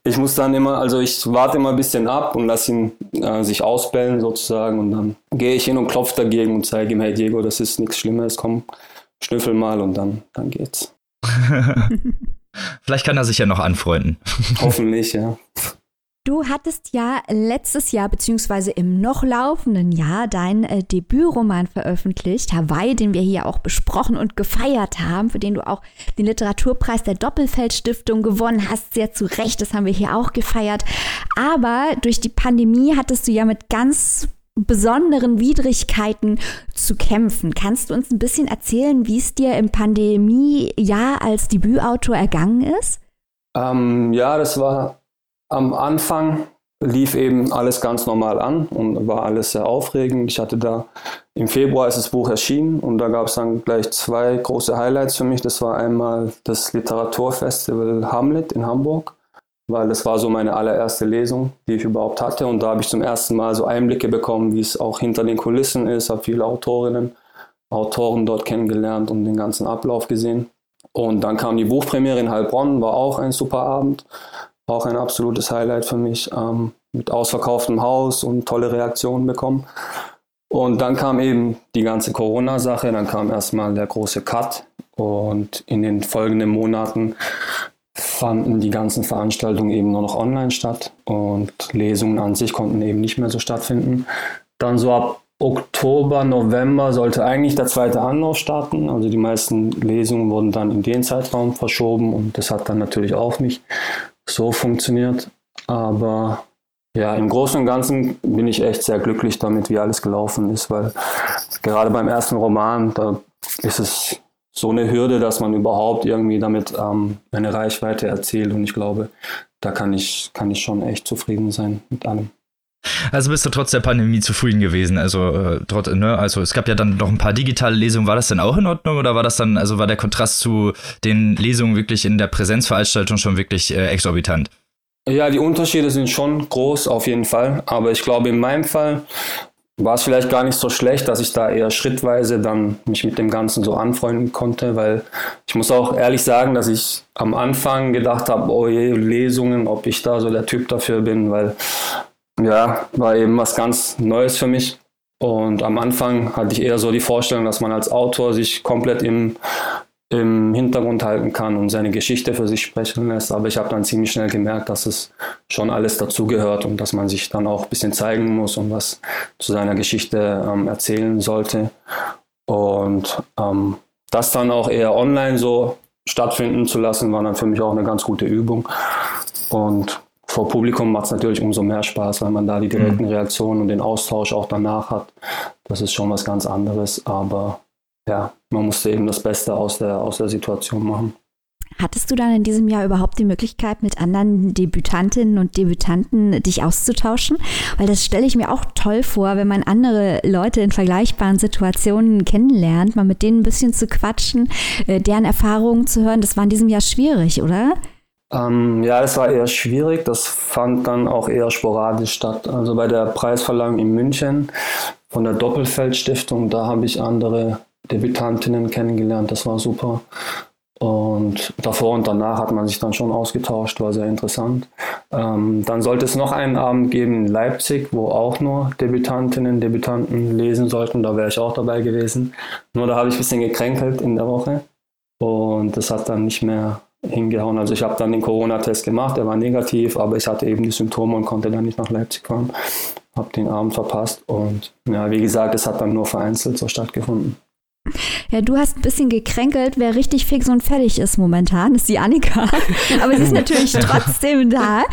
Speaker 5: ich muss dann immer, also ich warte immer ein bisschen ab und lasse ihn äh, sich ausbellen sozusagen und dann gehe ich hin und klopfe dagegen und zeige ihm, hey Diego, das ist nichts Schlimmes, komm, schnüffel mal und dann, dann geht's.
Speaker 1: Vielleicht kann er sich ja noch anfreunden.
Speaker 5: Hoffentlich, ja.
Speaker 2: Du hattest ja letztes Jahr beziehungsweise im noch laufenden Jahr deinen äh, Debütroman veröffentlicht, Hawaii, den wir hier auch besprochen und gefeiert haben, für den du auch den Literaturpreis der Doppelfeld Stiftung gewonnen hast. Sehr zu Recht, das haben wir hier auch gefeiert. Aber durch die Pandemie hattest du ja mit ganz besonderen Widrigkeiten zu kämpfen. Kannst du uns ein bisschen erzählen, wie es dir im Pandemiejahr als Debütautor ergangen ist?
Speaker 5: Ähm, ja, das war am Anfang lief eben alles ganz normal an und war alles sehr aufregend. Ich hatte da im Februar ist das Buch erschienen und da gab es dann gleich zwei große Highlights für mich. Das war einmal das Literaturfestival Hamlet in Hamburg, weil das war so meine allererste Lesung, die ich überhaupt hatte und da habe ich zum ersten Mal so Einblicke bekommen, wie es auch hinter den Kulissen ist, habe viele Autorinnen, Autoren dort kennengelernt und den ganzen Ablauf gesehen. Und dann kam die Buchpremiere in Heilbronn, war auch ein super Abend. Auch ein absolutes Highlight für mich. Ähm, mit ausverkauftem Haus und tolle Reaktionen bekommen. Und dann kam eben die ganze Corona-Sache, dann kam erstmal der große Cut und in den folgenden Monaten fanden die ganzen Veranstaltungen eben nur noch online statt und Lesungen an sich konnten eben nicht mehr so stattfinden. Dann so ab Oktober, November sollte eigentlich der zweite Anlauf starten. Also die meisten Lesungen wurden dann in den Zeitraum verschoben und das hat dann natürlich auch nicht so funktioniert. Aber ja, im Großen und Ganzen bin ich echt sehr glücklich damit, wie alles gelaufen ist, weil gerade beim ersten Roman, da ist es so eine Hürde, dass man überhaupt irgendwie damit ähm, eine Reichweite erzielt. Und ich glaube, da kann ich, kann ich schon echt zufrieden sein mit allem.
Speaker 1: Also bist du trotz der Pandemie zufrieden gewesen? Also, äh, trotz, ne? also es gab ja dann noch ein paar digitale Lesungen. War das denn auch in Ordnung oder war das dann, also war der Kontrast zu den Lesungen wirklich in der Präsenzveranstaltung schon wirklich äh, exorbitant?
Speaker 5: Ja, die Unterschiede sind schon groß, auf jeden Fall. Aber ich glaube, in meinem Fall war es vielleicht gar nicht so schlecht, dass ich da eher schrittweise dann mich mit dem Ganzen so anfreunden konnte, weil ich muss auch ehrlich sagen, dass ich am Anfang gedacht habe, oh je, Lesungen, ob ich da so der Typ dafür bin, weil ja, war eben was ganz Neues für mich. Und am Anfang hatte ich eher so die Vorstellung, dass man als Autor sich komplett im im Hintergrund halten kann und seine Geschichte für sich sprechen lässt. Aber ich habe dann ziemlich schnell gemerkt, dass es schon alles dazugehört und dass man sich dann auch ein bisschen zeigen muss und was zu seiner Geschichte ähm, erzählen sollte. Und ähm, das dann auch eher online so stattfinden zu lassen, war dann für mich auch eine ganz gute Übung. Und vor Publikum macht es natürlich umso mehr Spaß, weil man da die direkten mhm. Reaktionen und den Austausch auch danach hat. Das ist schon was ganz anderes, aber ja, man musste eben das Beste aus der, aus der Situation machen.
Speaker 2: Hattest du dann in diesem Jahr überhaupt die Möglichkeit, mit anderen Debütantinnen und Debütanten dich auszutauschen? Weil das stelle ich mir auch toll vor, wenn man andere Leute in vergleichbaren Situationen kennenlernt, mal mit denen ein bisschen zu quatschen, äh, deren Erfahrungen zu hören. Das war in diesem Jahr schwierig, oder?
Speaker 5: Ähm, ja, es war eher schwierig. Das fand dann auch eher sporadisch statt. Also bei der Preisverleihung in München von der Doppelfeld-Stiftung, da habe ich andere Debütantinnen kennengelernt. Das war super. Und davor und danach hat man sich dann schon ausgetauscht, war sehr interessant. Ähm, dann sollte es noch einen Abend geben in Leipzig, wo auch nur Debütantinnen, Debütanten lesen sollten. Da wäre ich auch dabei gewesen. Nur da habe ich ein bisschen gekränkelt in der Woche. Und das hat dann nicht mehr hingehauen. Also ich habe dann den Corona-Test gemacht, der war negativ, aber ich hatte eben die Symptome und konnte dann nicht nach Leipzig fahren. Habe den Abend verpasst und ja, wie gesagt, es hat dann nur vereinzelt so stattgefunden.
Speaker 2: Ja, du hast ein bisschen gekränkelt. Wer richtig fix und fertig ist momentan, ist die Annika. *laughs* Aber sie ist natürlich trotzdem da,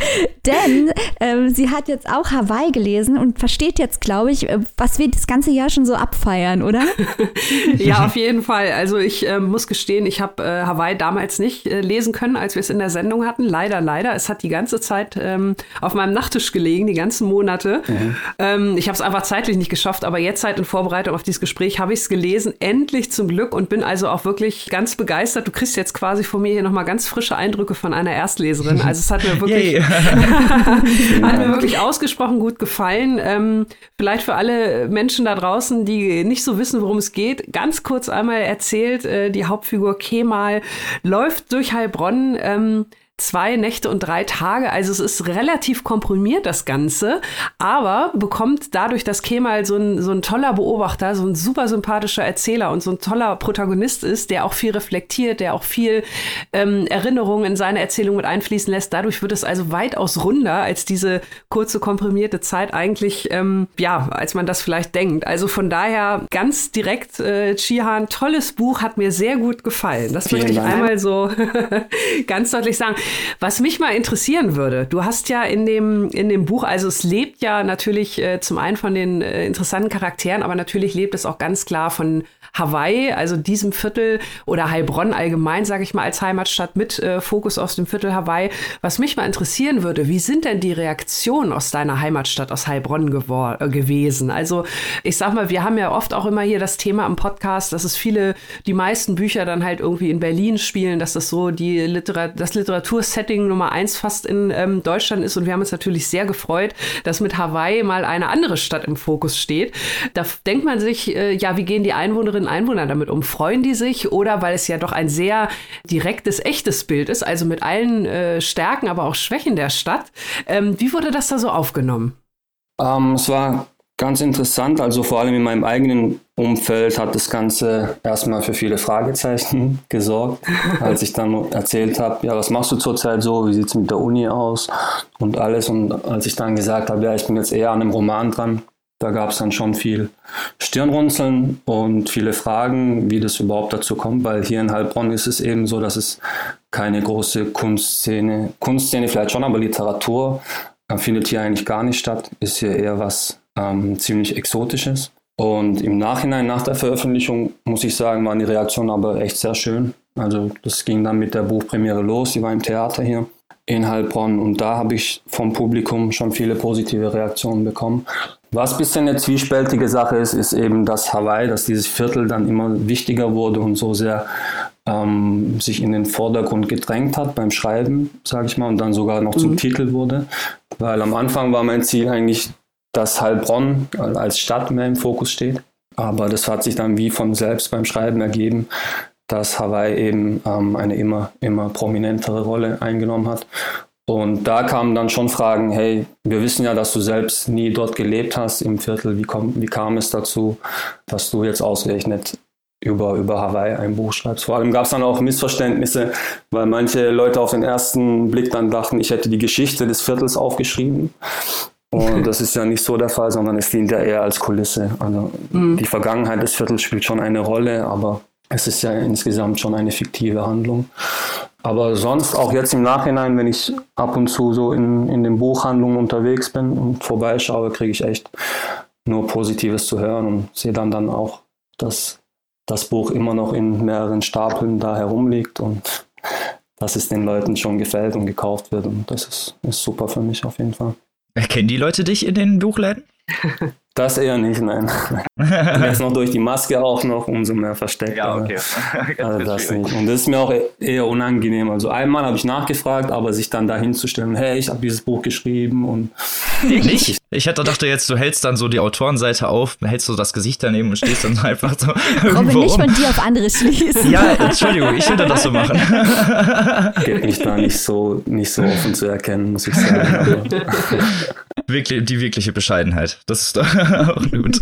Speaker 2: denn ähm, sie hat jetzt auch Hawaii gelesen und versteht jetzt, glaube ich, äh, was wir das ganze Jahr schon so abfeiern, oder? *laughs*
Speaker 3: ja, auf jeden Fall. Also ich äh, muss gestehen, ich habe äh, Hawaii damals nicht äh, lesen können, als wir es in der Sendung hatten. Leider, leider. Es hat die ganze Zeit ähm, auf meinem Nachttisch gelegen, die ganzen Monate. Mhm. Ähm, ich habe es einfach zeitlich nicht geschafft, aber jetzt halt in Vorbereitung auf dieses Gespräch habe ich es gelesen. Endlich endlich zum Glück und bin also auch wirklich ganz begeistert. Du kriegst jetzt quasi von mir hier nochmal ganz frische Eindrücke von einer Erstleserin. Also es hat mir *laughs* wirklich, *laughs* hat mir wirklich ausgesprochen gut gefallen. Ähm, vielleicht für alle Menschen da draußen, die nicht so wissen, worum es geht, ganz kurz einmal erzählt, äh, die Hauptfigur Kemal läuft durch Heilbronn. Ähm, zwei Nächte und drei Tage. Also es ist relativ komprimiert, das Ganze, aber bekommt dadurch, dass Kemal so ein, so ein toller Beobachter, so ein super sympathischer Erzähler und so ein toller Protagonist ist, der auch viel reflektiert, der auch viel ähm, Erinnerungen in seine Erzählung mit einfließen lässt. Dadurch wird es also weitaus runder als diese kurze, komprimierte Zeit eigentlich, ähm, ja, als man das vielleicht denkt. Also von daher ganz direkt, äh, Chihan, tolles Buch, hat mir sehr gut gefallen. Das Vielen möchte ich Dank. einmal so *laughs* ganz deutlich sagen. Was mich mal interessieren würde, du hast ja in dem, in dem Buch, also es lebt ja natürlich äh, zum einen von den äh, interessanten Charakteren, aber natürlich lebt es auch ganz klar von Hawaii, also diesem Viertel oder Heilbronn allgemein, sage ich mal, als Heimatstadt mit äh, Fokus auf dem Viertel Hawaii. Was mich mal interessieren würde, wie sind denn die Reaktionen aus deiner Heimatstadt, aus Heilbronn äh, gewesen? Also ich sag mal, wir haben ja oft auch immer hier das Thema im Podcast, dass es viele, die meisten Bücher dann halt irgendwie in Berlin spielen, dass das so die Literat das Literatursetting Nummer eins fast in ähm, Deutschland ist. Und wir haben uns natürlich sehr gefreut, dass mit Hawaii mal eine andere Stadt im Fokus steht. Da denkt man sich, äh, ja, wie gehen die Einwohnerinnen Einwohnerinnen Einwohner damit um? Freuen die sich oder weil es ja doch ein sehr direktes, echtes Bild ist, also mit allen äh, Stärken, aber auch Schwächen der Stadt? Ähm, wie wurde das da so aufgenommen?
Speaker 5: Ähm, es war ganz interessant, also vor allem in meinem eigenen Umfeld hat das Ganze erstmal für viele Fragezeichen *laughs* gesorgt, *laughs* als ich dann erzählt habe, ja, was machst du zurzeit so, wie sieht es mit der Uni aus? Und alles. Und als ich dann gesagt habe, ja, ich bin jetzt eher an einem Roman dran, da gab es dann schon viel Stirnrunzeln und viele Fragen, wie das überhaupt dazu kommt, weil hier in Heilbronn ist es eben so, dass es keine große Kunstszene, Kunstszene vielleicht schon, aber Literatur findet hier eigentlich gar nicht statt, ist hier eher was ähm, ziemlich Exotisches. Und im Nachhinein, nach der Veröffentlichung, muss ich sagen, waren die Reaktionen aber echt sehr schön. Also das ging dann mit der Buchpremiere los, die war im Theater hier in Heilbronn und da habe ich vom Publikum schon viele positive Reaktionen bekommen. Was ein bisschen eine zwiespältige Sache ist, ist eben, dass Hawaii, dass dieses Viertel dann immer wichtiger wurde und so sehr ähm, sich in den Vordergrund gedrängt hat beim Schreiben, sage ich mal, und dann sogar noch mhm. zum Titel wurde. Weil am Anfang war mein Ziel eigentlich, dass Heilbronn als Stadt mehr im Fokus steht. Aber das hat sich dann wie von selbst beim Schreiben ergeben, dass Hawaii eben ähm, eine immer, immer prominentere Rolle eingenommen hat. Und da kamen dann schon Fragen, hey, wir wissen ja, dass du selbst nie dort gelebt hast im Viertel. Wie, komm, wie kam es dazu, dass du jetzt ausgerechnet über, über Hawaii ein Buch schreibst. Vor allem gab es dann auch Missverständnisse, weil manche Leute auf den ersten Blick dann dachten, ich hätte die Geschichte des Viertels aufgeschrieben. Und *laughs* das ist ja nicht so der Fall, sondern es dient ja eher als Kulisse. Also mhm. die Vergangenheit des Viertels spielt schon eine Rolle, aber es ist ja insgesamt schon eine fiktive Handlung. Aber sonst, auch jetzt im Nachhinein, wenn ich ab und zu so in, in den Buchhandlungen unterwegs bin und vorbeischaue, kriege ich echt nur Positives zu hören und sehe dann, dann auch, dass das Buch immer noch in mehreren Stapeln da herumliegt und dass es den Leuten schon gefällt und gekauft wird. Und das ist, ist super für mich auf jeden Fall.
Speaker 1: Erkennen die Leute dich in den Buchläden?
Speaker 5: Das eher nicht, nein. *laughs* Jetzt noch durch die Maske auch noch umso mehr versteckt.
Speaker 1: Ja, okay.
Speaker 5: also das *laughs* nicht. Und das ist mir auch eher unangenehm. Also einmal habe ich nachgefragt, aber sich dann da hinzustellen, hey, ich habe dieses Buch geschrieben und *laughs*
Speaker 1: nicht? Ich hätte dachte jetzt, du hältst dann so die Autorenseite auf, hältst so das Gesicht daneben und stehst dann einfach so.
Speaker 2: Robin, nicht von dir auf andere schließen.
Speaker 1: Ja, Entschuldigung, ich würde das so machen.
Speaker 5: Geht mich da nicht so, nicht so offen zu erkennen, muss ich sagen.
Speaker 1: Wirklich, die wirkliche Bescheidenheit. Das ist *laughs* auch gut.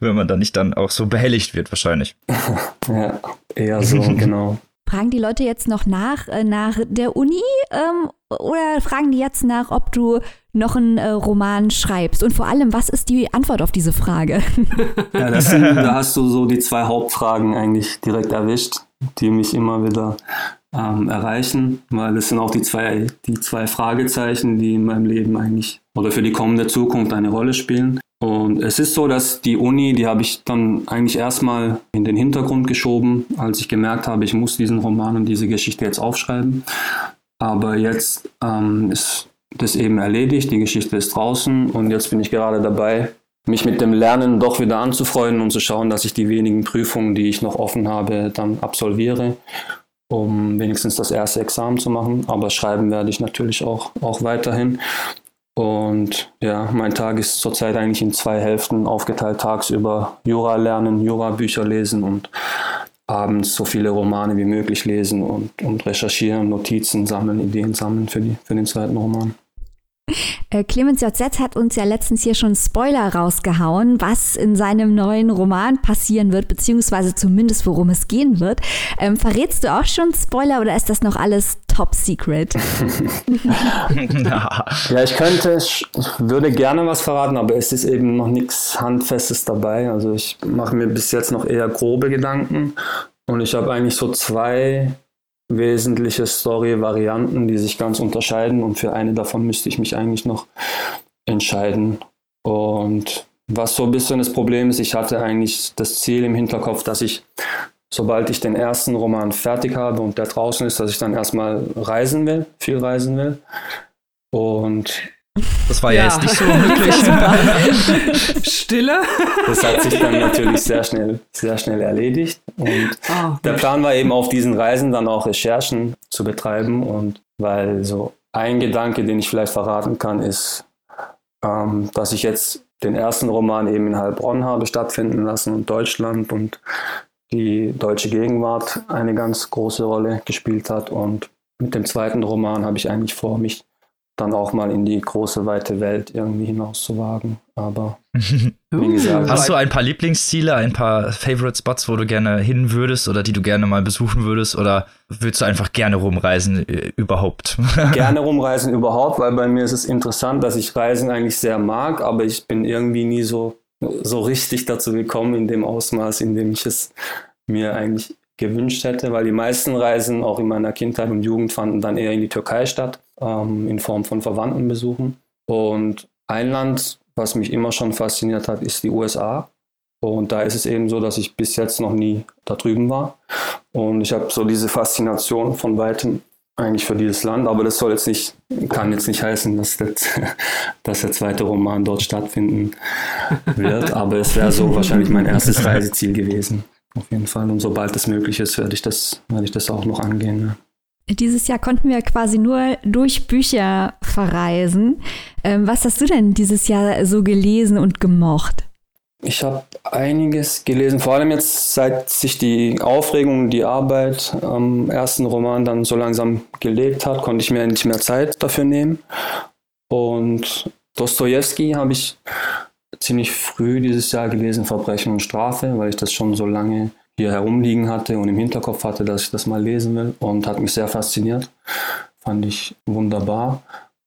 Speaker 1: Wenn man da nicht dann auch so behelligt wird, wahrscheinlich. *laughs*
Speaker 5: Ja, eher so, *laughs* genau.
Speaker 2: Fragen die Leute jetzt noch nach, äh, nach der Uni ähm, oder fragen die jetzt nach, ob du noch einen äh, Roman schreibst? Und vor allem, was ist die Antwort auf diese Frage?
Speaker 5: Ja, das sind, da hast du so die zwei Hauptfragen eigentlich direkt erwischt, die mich immer wieder ähm, erreichen, weil es sind auch die zwei, die zwei Fragezeichen, die in meinem Leben eigentlich oder für die kommende Zukunft eine Rolle spielen. Und es ist so, dass die Uni, die habe ich dann eigentlich erstmal in den Hintergrund geschoben, als ich gemerkt habe, ich muss diesen Roman und diese Geschichte jetzt aufschreiben. Aber jetzt ähm, ist das eben erledigt, die Geschichte ist draußen und jetzt bin ich gerade dabei, mich mit dem Lernen doch wieder anzufreunden und zu schauen, dass ich die wenigen Prüfungen, die ich noch offen habe, dann absolviere, um wenigstens das erste Examen zu machen. Aber schreiben werde ich natürlich auch, auch weiterhin. Und ja, mein Tag ist zurzeit eigentlich in zwei Hälften aufgeteilt. Tagsüber Jura lernen, Jura-Bücher lesen und abends so viele Romane wie möglich lesen und, und recherchieren, Notizen sammeln, Ideen sammeln für, die, für den zweiten Roman.
Speaker 2: Äh, Clemens JZ hat uns ja letztens hier schon Spoiler rausgehauen, was in seinem neuen Roman passieren wird, beziehungsweise zumindest worum es gehen wird. Ähm, verrätst du auch schon Spoiler oder ist das noch alles top secret? *laughs*
Speaker 5: ja, ich könnte, ich würde gerne was verraten, aber es ist eben noch nichts Handfestes dabei. Also ich mache mir bis jetzt noch eher grobe Gedanken und ich habe eigentlich so zwei wesentliche Story-Varianten, die sich ganz unterscheiden und für eine davon müsste ich mich eigentlich noch entscheiden. Und was so ein bisschen das Problem ist, ich hatte eigentlich das Ziel im Hinterkopf, dass ich, sobald ich den ersten Roman fertig habe und der draußen ist, dass ich dann erstmal reisen will, viel reisen will. Und
Speaker 1: das war ja, ja jetzt nicht so *laughs* möglich.
Speaker 3: Stille.
Speaker 5: Das hat sich dann natürlich sehr schnell, sehr schnell erledigt. Und oh, der Plan war eben auf diesen Reisen dann auch Recherchen zu betreiben. Und weil so ein Gedanke, den ich vielleicht verraten kann, ist, ähm, dass ich jetzt den ersten Roman eben in Heilbronn habe stattfinden lassen und Deutschland und die deutsche Gegenwart eine ganz große Rolle gespielt hat. Und mit dem zweiten Roman habe ich eigentlich vor, mich dann auch mal in die große, weite Welt irgendwie hinauszuwagen. Aber *laughs*
Speaker 1: wie gesagt. Hast du ein paar Lieblingsziele, ein paar Favorite Spots, wo du gerne hin würdest oder die du gerne mal besuchen würdest? Oder würdest du einfach gerne rumreisen äh, überhaupt? *laughs*
Speaker 5: gerne rumreisen überhaupt, weil bei mir ist es interessant, dass ich Reisen eigentlich sehr mag, aber ich bin irgendwie nie so, so richtig dazu gekommen in dem Ausmaß, in dem ich es mir eigentlich gewünscht hätte, weil die meisten Reisen auch in meiner Kindheit und Jugend fanden dann eher in die Türkei statt ähm, in Form von Verwandtenbesuchen. Und ein Land, was mich immer schon fasziniert hat, ist die USA. Und da ist es eben so, dass ich bis jetzt noch nie da drüben war. Und ich habe so diese Faszination von weitem eigentlich für dieses Land, aber das soll jetzt nicht, kann jetzt nicht heißen, dass, das, *laughs* dass der zweite Roman dort stattfinden wird. *laughs* Aber es wäre so wahrscheinlich mein erstes Reiseziel gewesen. Auf jeden Fall. Und sobald es möglich ist, werde ich das, werde ich das auch noch angehen. Ja.
Speaker 2: Dieses Jahr konnten wir quasi nur durch Bücher verreisen. Ähm, was hast du denn dieses Jahr so gelesen und gemocht?
Speaker 5: Ich habe einiges gelesen, vor allem jetzt, seit sich die Aufregung, die Arbeit am ersten Roman dann so langsam gelegt hat, konnte ich mir nicht mehr Zeit dafür nehmen. Und Dostoevsky habe ich ziemlich früh dieses Jahr gelesen, Verbrechen und Strafe, weil ich das schon so lange hier herumliegen hatte und im Hinterkopf hatte, dass ich das mal lesen will und hat mich sehr fasziniert. Fand ich wunderbar.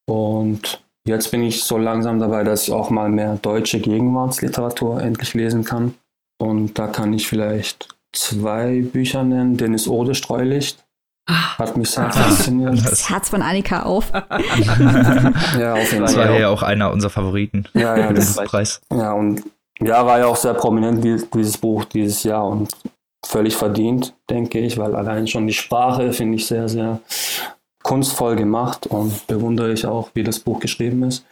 Speaker 5: Und jetzt bin ich so langsam dabei, dass ich auch mal mehr deutsche Gegenwartsliteratur endlich lesen kann. Und da kann ich vielleicht zwei Bücher nennen. Dennis Ode Streulicht. Ah. Hat mich sehr *laughs* fasziniert.
Speaker 2: Das Herz von Annika auf. *laughs*
Speaker 1: ja, auf jeden Fall. Das war ja auch einer unserer Favoriten.
Speaker 5: Ja, ja, das Preis. Ja, und ja, war ja auch sehr prominent, dieses Buch dieses Jahr und völlig verdient, denke ich, weil allein schon die Sprache finde ich sehr, sehr kunstvoll gemacht und bewundere ich auch, wie das Buch geschrieben ist.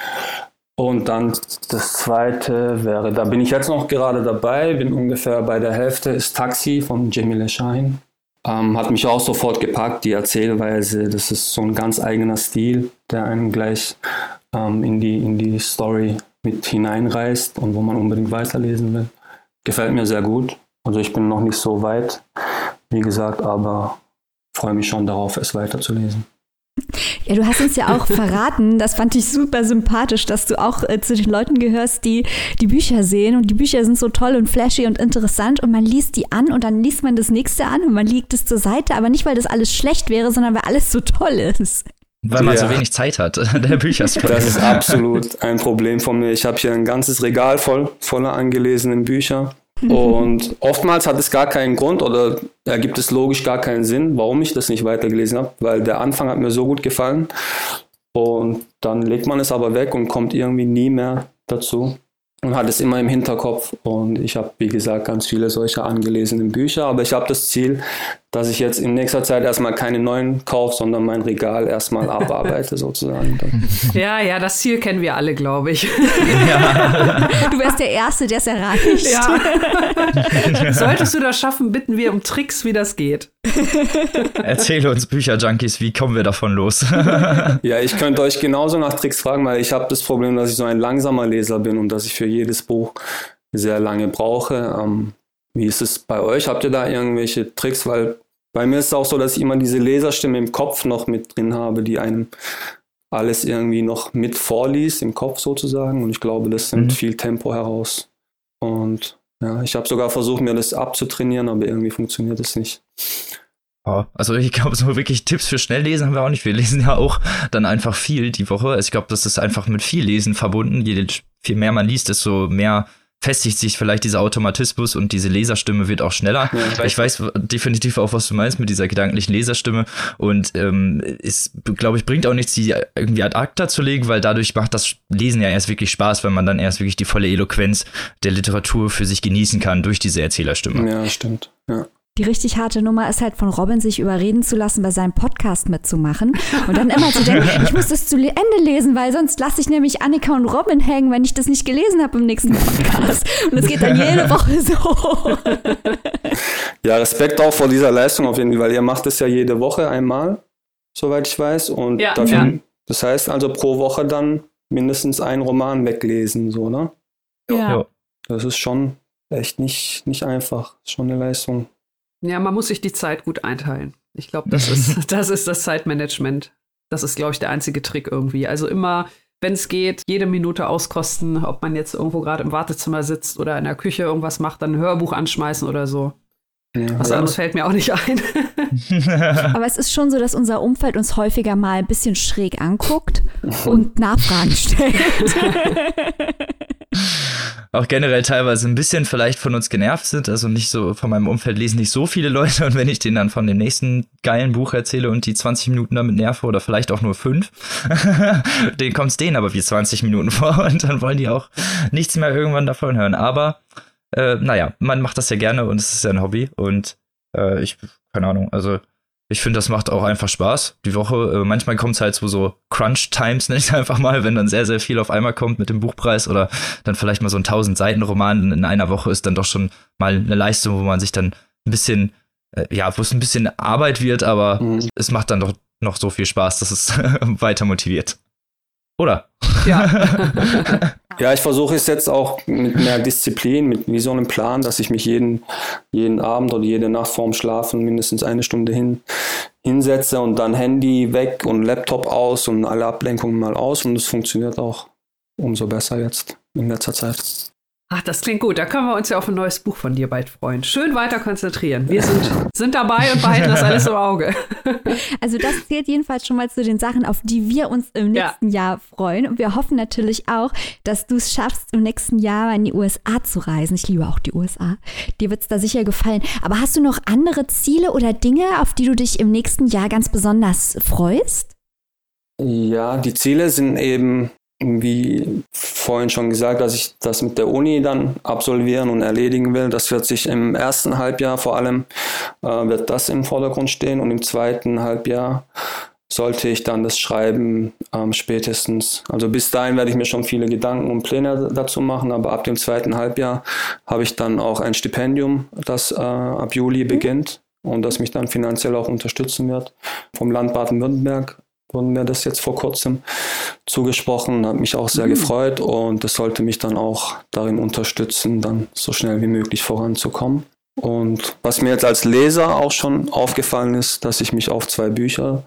Speaker 5: Und dann das zweite wäre, da bin ich jetzt noch gerade dabei, bin ungefähr bei der Hälfte, ist Taxi von Jamie Shine. Ähm, hat mich auch sofort gepackt, die Erzählweise, das ist so ein ganz eigener Stil, der einen gleich ähm, in, die, in die Story mit hineinreißt und wo man unbedingt weiterlesen will. Gefällt mir sehr gut. Also ich bin noch nicht so weit, wie gesagt, aber freue mich schon darauf, es weiterzulesen.
Speaker 2: Ja, du hast uns ja auch *laughs* verraten, das fand ich super sympathisch, dass du auch äh, zu den Leuten gehörst, die die Bücher sehen und die Bücher sind so toll und flashy und interessant und man liest die an und dann liest man das nächste an und man legt es zur Seite, aber nicht, weil das alles schlecht wäre, sondern weil alles so toll ist.
Speaker 1: Weil man ja. so wenig Zeit hat, *laughs* der Büchersprecher.
Speaker 5: Das ist *laughs* absolut ein Problem von mir. Ich habe hier ein ganzes Regal voll voller angelesenen Bücher. Und oftmals hat es gar keinen Grund oder ergibt es logisch gar keinen Sinn, warum ich das nicht weitergelesen habe, weil der Anfang hat mir so gut gefallen. Und dann legt man es aber weg und kommt irgendwie nie mehr dazu und hat es immer im Hinterkopf. Und ich habe, wie gesagt, ganz viele solcher angelesenen Bücher. Aber ich habe das Ziel, dass ich jetzt in nächster Zeit erstmal keine neuen kaufe, sondern mein Regal erstmal *laughs* abarbeite sozusagen.
Speaker 3: Ja, ja, das Ziel kennen wir alle, glaube ich.
Speaker 2: Ja. Du wärst der Erste, der es erreicht.
Speaker 3: Ja. *laughs* Solltest du das schaffen, bitten wir um Tricks, wie das geht.
Speaker 1: Erzähle uns Bücher-Junkies, wie kommen wir davon los? *laughs*
Speaker 5: ja, ich könnte euch genauso nach Tricks fragen, weil ich habe das Problem, dass ich so ein langsamer Leser bin und dass ich für jedes Buch sehr lange brauche. Ähm, wie ist es bei euch? Habt ihr da irgendwelche Tricks? Weil bei mir ist es auch so, dass ich immer diese Leserstimme im Kopf noch mit drin habe, die einem alles irgendwie noch mit vorliest, im Kopf sozusagen. Und ich glaube, das nimmt mhm. viel Tempo heraus. Und ja, ich habe sogar versucht, mir das abzutrainieren, aber irgendwie funktioniert es nicht.
Speaker 1: Oh, also ich glaube, so wirklich Tipps für Schnelllesen haben wir auch nicht. Wir lesen ja auch dann einfach viel die Woche. Also ich glaube, das ist einfach mit viel Lesen verbunden. Je viel mehr man liest, desto mehr festigt sich vielleicht dieser Automatismus und diese Leserstimme wird auch schneller. Ja, ich weiß definitiv auch, was du meinst mit dieser gedanklichen Leserstimme. Und ähm, es, glaube ich, bringt auch nichts, die irgendwie ad acta zu legen, weil dadurch macht das Lesen ja erst wirklich Spaß, wenn man dann erst wirklich die volle Eloquenz der Literatur für sich genießen kann durch diese Erzählerstimme.
Speaker 5: Ja, stimmt. Ja.
Speaker 2: Die richtig harte Nummer ist halt von Robin, sich überreden zu lassen, bei seinem Podcast mitzumachen. Und dann immer zu denken, ich muss das zu Ende lesen, weil sonst lasse ich nämlich Annika und Robin hängen, wenn ich das nicht gelesen habe im nächsten Podcast. Und das geht dann jede Woche so.
Speaker 5: Ja, Respekt auch vor dieser Leistung auf jeden Fall, weil ihr macht es ja jede Woche einmal, soweit ich weiß. Und ja, dafür, ja. das heißt also pro Woche dann mindestens einen Roman weglesen, so, ne?
Speaker 2: Ja.
Speaker 5: Das ist schon echt nicht, nicht einfach. Das ist schon eine Leistung.
Speaker 3: Ja, man muss sich die Zeit gut einteilen. Ich glaube, das ist, *laughs* das ist das Zeitmanagement. Das ist, glaube ich, der einzige Trick irgendwie. Also immer, wenn es geht, jede Minute auskosten, ob man jetzt irgendwo gerade im Wartezimmer sitzt oder in der Küche irgendwas macht, dann ein Hörbuch anschmeißen oder so. Ja, Was anderes fällt mir auch nicht ein. *laughs*
Speaker 2: Aber es ist schon so, dass unser Umfeld uns häufiger mal ein bisschen schräg anguckt und *laughs* Nachfragen stellt. *laughs*
Speaker 1: auch generell teilweise ein bisschen vielleicht von uns genervt sind. Also nicht so, von meinem Umfeld lesen nicht so viele Leute. Und wenn ich denen dann von dem nächsten geilen Buch erzähle und die 20 Minuten damit nerve oder vielleicht auch nur fünf, *laughs* denen kommt es denen aber wie 20 Minuten vor und dann wollen die auch nichts mehr irgendwann davon hören. Aber äh, naja, man macht das ja gerne und es ist ja ein Hobby und äh, ich, keine Ahnung, also ich finde, das macht auch einfach Spaß. Die Woche, äh, manchmal kommt es halt zu so Crunch-Times, *laughs* nenne ich es einfach mal, wenn dann sehr, sehr viel auf einmal kommt mit dem Buchpreis oder dann vielleicht mal so ein 1000-Seiten-Roman in einer Woche ist dann doch schon mal eine Leistung, wo man sich dann ein bisschen, äh, ja, wo es ein bisschen Arbeit wird, aber mhm. es macht dann doch noch so viel Spaß, dass es *laughs* weiter motiviert. Oder?
Speaker 5: Ja. *laughs* ja, ich versuche es jetzt auch mit mehr Disziplin, mit wie so einem Plan, dass ich mich jeden, jeden Abend oder jede Nacht vorm Schlafen mindestens eine Stunde hin, hinsetze und dann Handy weg und Laptop aus und alle Ablenkungen mal aus und es funktioniert auch umso besser jetzt in letzter Zeit.
Speaker 3: Ach, das klingt gut. Da können wir uns ja auf ein neues Buch von dir bald freuen. Schön weiter konzentrieren. Wir sind, sind dabei und behalten das alles im Auge. *laughs*
Speaker 2: Also das zählt jedenfalls schon mal zu den Sachen, auf die wir uns im nächsten ja. Jahr freuen. Und wir hoffen natürlich auch, dass du es schaffst, im nächsten Jahr in die USA zu reisen. Ich liebe auch die USA. Dir wird es da sicher gefallen. Aber hast du noch andere Ziele oder Dinge, auf die du dich im nächsten Jahr ganz besonders freust?
Speaker 5: Ja, die Ziele sind eben wie vorhin schon gesagt, dass ich das mit der Uni dann absolvieren und erledigen will. Das wird sich im ersten Halbjahr vor allem, äh, wird das im Vordergrund stehen und im zweiten Halbjahr sollte ich dann das Schreiben ähm, spätestens. Also bis dahin werde ich mir schon viele Gedanken und Pläne dazu machen, aber ab dem zweiten Halbjahr habe ich dann auch ein Stipendium, das äh, ab Juli beginnt und das mich dann finanziell auch unterstützen wird vom Land Baden-Württemberg wurden mir das jetzt vor kurzem zugesprochen, hat mich auch sehr mhm. gefreut und das sollte mich dann auch darin unterstützen, dann so schnell wie möglich voranzukommen. Und was mir jetzt als Leser auch schon aufgefallen ist, dass ich mich auf zwei Bücher